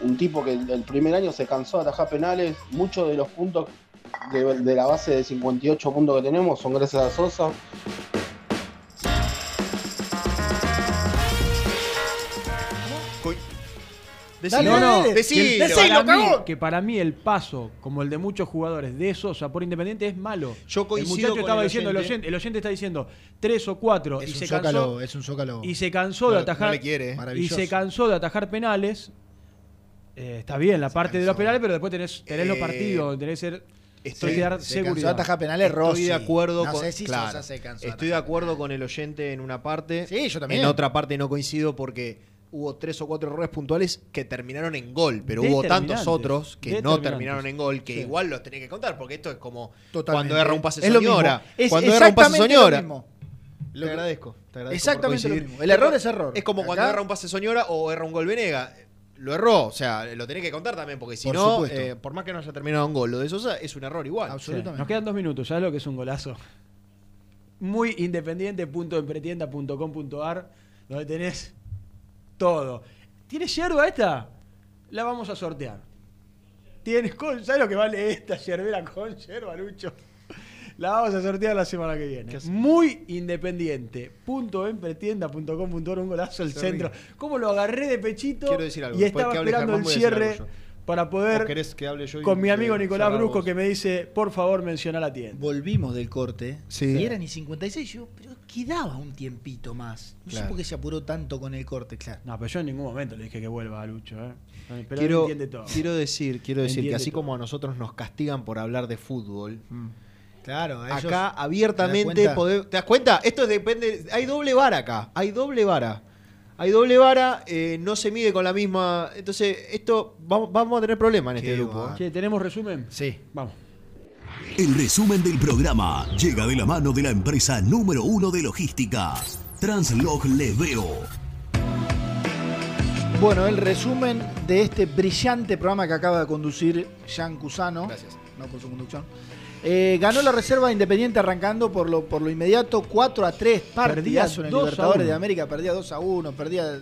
un tipo que el, el primer año se cansó de atajar penales. Muchos de los puntos de, de la base de 58 puntos que tenemos son gracias a Sosa. Decilo, no, no, decilo. que, para mí, que para mí el paso, como el de muchos jugadores, de Sosa por Independiente es malo. Yo el coincido muchacho con estaba el diciendo, el oyente. oyente, el oyente está diciendo tres o cuatro Es y un se zócalo, cansó, es un zócalo. y se cansó de atajar no le quiere, eh. y se cansó de atajar penales. Eh, está bien la parte de los penales, pero después tenés, tenés los Eh, partidos, tenés que ser Estoy dar se cansó seguridad. atajar penales Estoy Rossi. de acuerdo No con. sé si claro, Sosa se cansó de estoy de acuerdo con el oyente en una parte. Sí, yo también. En otra parte no coincido porque hubo tres o cuatro errores puntuales que terminaron en gol, pero hubo tantos otros que no terminaron en gol que Sí. igual los tenés que contar porque esto es como Totalmente. cuando erra un pase Es soñora. Es cuando erra un pase exactamente lo soñora. mismo. Te Lo agradezco. te agradezco Exactamente lo mismo. El error es error. Es como cuando erra un pase soñora o erra un gol Venega. Lo erró, o sea, lo tenés que contar también, porque si Por no, eh, por más que no haya terminado un gol, lo de Sosa es un error igual. Sí, Nos quedan dos minutos, ¿sabes lo que es un golazo? Muy independiente.empretienda.com.ar, donde tenés todo. ¿Tienes yerba esta? La vamos a sortear. ¿Tienes con, ¿Sabes lo que vale esta yerbera con yerba, Lucho? La vamos a sortear la semana que viene. Muy independiente.empretienda.com.ar, un golazo Se centro. ¿Cómo lo agarré de pechito? Quiero decir algo, Y estaba esperando el cierre. Para poder. ¿O querés que hable yo y con mi amigo Nicolás? Brusco que me dice, por favor, menciona la tienda. Volvimos del corte. Sí. Y eran y 56. Yo, pero quedaba un tiempito más. No sé Claro. por qué se apuró tanto con el corte, claro. No, pero yo en ningún momento le dije que vuelva a Lucho, ¿eh? Pero quiero, entiende todo. quiero decir, quiero decir que así todo. como a nosotros nos castigan por hablar de fútbol, Claro, a ellos- acá ¿te abiertamente das pode- ¿Te das cuenta? Esto depende. Hay doble vara acá. Hay doble vara. Hay doble vara, eh, no se mide con la misma. Entonces, esto vamos, vamos a tener problemas en este grupo. ¿eh? Che, ¿tenemos resumen? Sí. Vamos. El resumen del programa llega de la mano de la empresa número uno de logística, Translog Leveo. Bueno, el resumen de este brillante programa que acaba de conducir Jean Cusano. Gracias. No por su conducción. Eh, ganó la reserva Independiente arrancando por lo, por lo inmediato 4 a 3. Perdía en el 2 a Libertadores 1. de América. Perdía 2 a 1. Perdía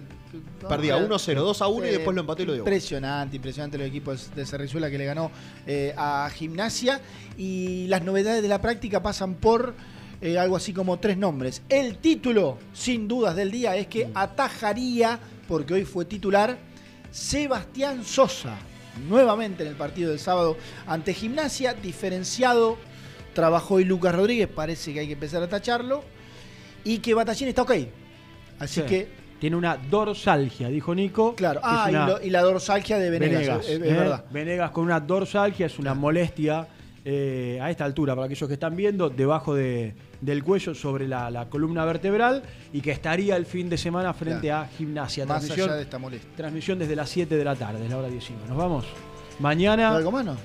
Perdía No, 1-0, 2 a 1 y eh, después lo empató y lo dio. Impresionante, impresionante los equipos de Cerrizuela que le ganó eh, a Gimnasia. Y las novedades de la práctica pasan por eh, algo así como tres nombres. El título, sin dudas, del día es que atajaría, porque hoy fue titular, Sebastián Sosa. Nuevamente en el partido del sábado ante Gimnasia, diferenciado. Trabajó hoy Lucas Rodríguez, parece que hay que empezar a tacharlo. Y que Batallín está ok. Así Sí. que Tiene una dorsalgia, dijo Nico. Claro. Ah, y, lo- y la dorsalgia de Venegas, Venegas, es, es ¿eh? verdad. Venegas con una dorsalgia es una molestia eh, a esta altura, para aquellos que están viendo, debajo de- del cuello sobre la, la columna vertebral y que estaría el fin de semana frente Claro. a gimnasia. Más transmisión, allá de esta molestia. transmisión desde las 7 de la tarde, es la hora 19. ¿Nos vamos? Mañana. ¿Algo más no?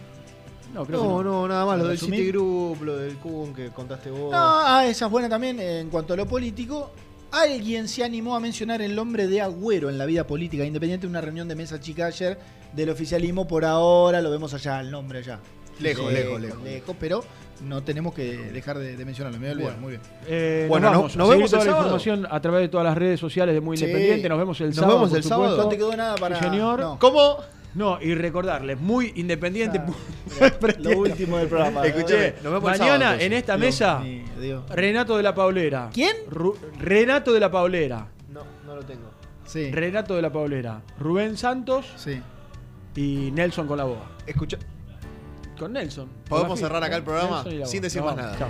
No, creo que No, no, nada más. Lo ¿Para del resumir? Citigroup, lo del Kun que contaste vos. No, ah, esa es buena también eh, en cuanto a lo político. Alguien se animó a mencionar el nombre de Agüero en la vida política independiente en una reunión de mesa chica ayer del oficialismo. Por ahora lo vemos allá, el nombre allá. Lejos, lejos, lejos. pero no tenemos que dejar de, de mencionarlo. Me voy a olvidar, Bueno. muy bien. Eh, Bueno, nos, nos- vamos. nos vemos toda el la sábado. información a través de todas las redes sociales de Muy Sí. Independiente. Nos vemos el Nos sábado. vemos por el sábado. supuesto. No te quedó nada para. Sí, señor. No. ¿Cómo? No, y recordarles, muy independiente. Lo último del programa. Escuchame, nos vemos el sábado, Mañana entonces. en esta Dios mesa, mío. Renato de la Paulera. ¿Quién? Ru- Renato de la Paulera. No, no lo tengo. Sí. Renato de la Paulera. Rubén Santos Sí. y Nelson con la boa. Escucha. Con Nelson. ¿Podemos cerrar acá el programa? Sin decir más nada. Chao.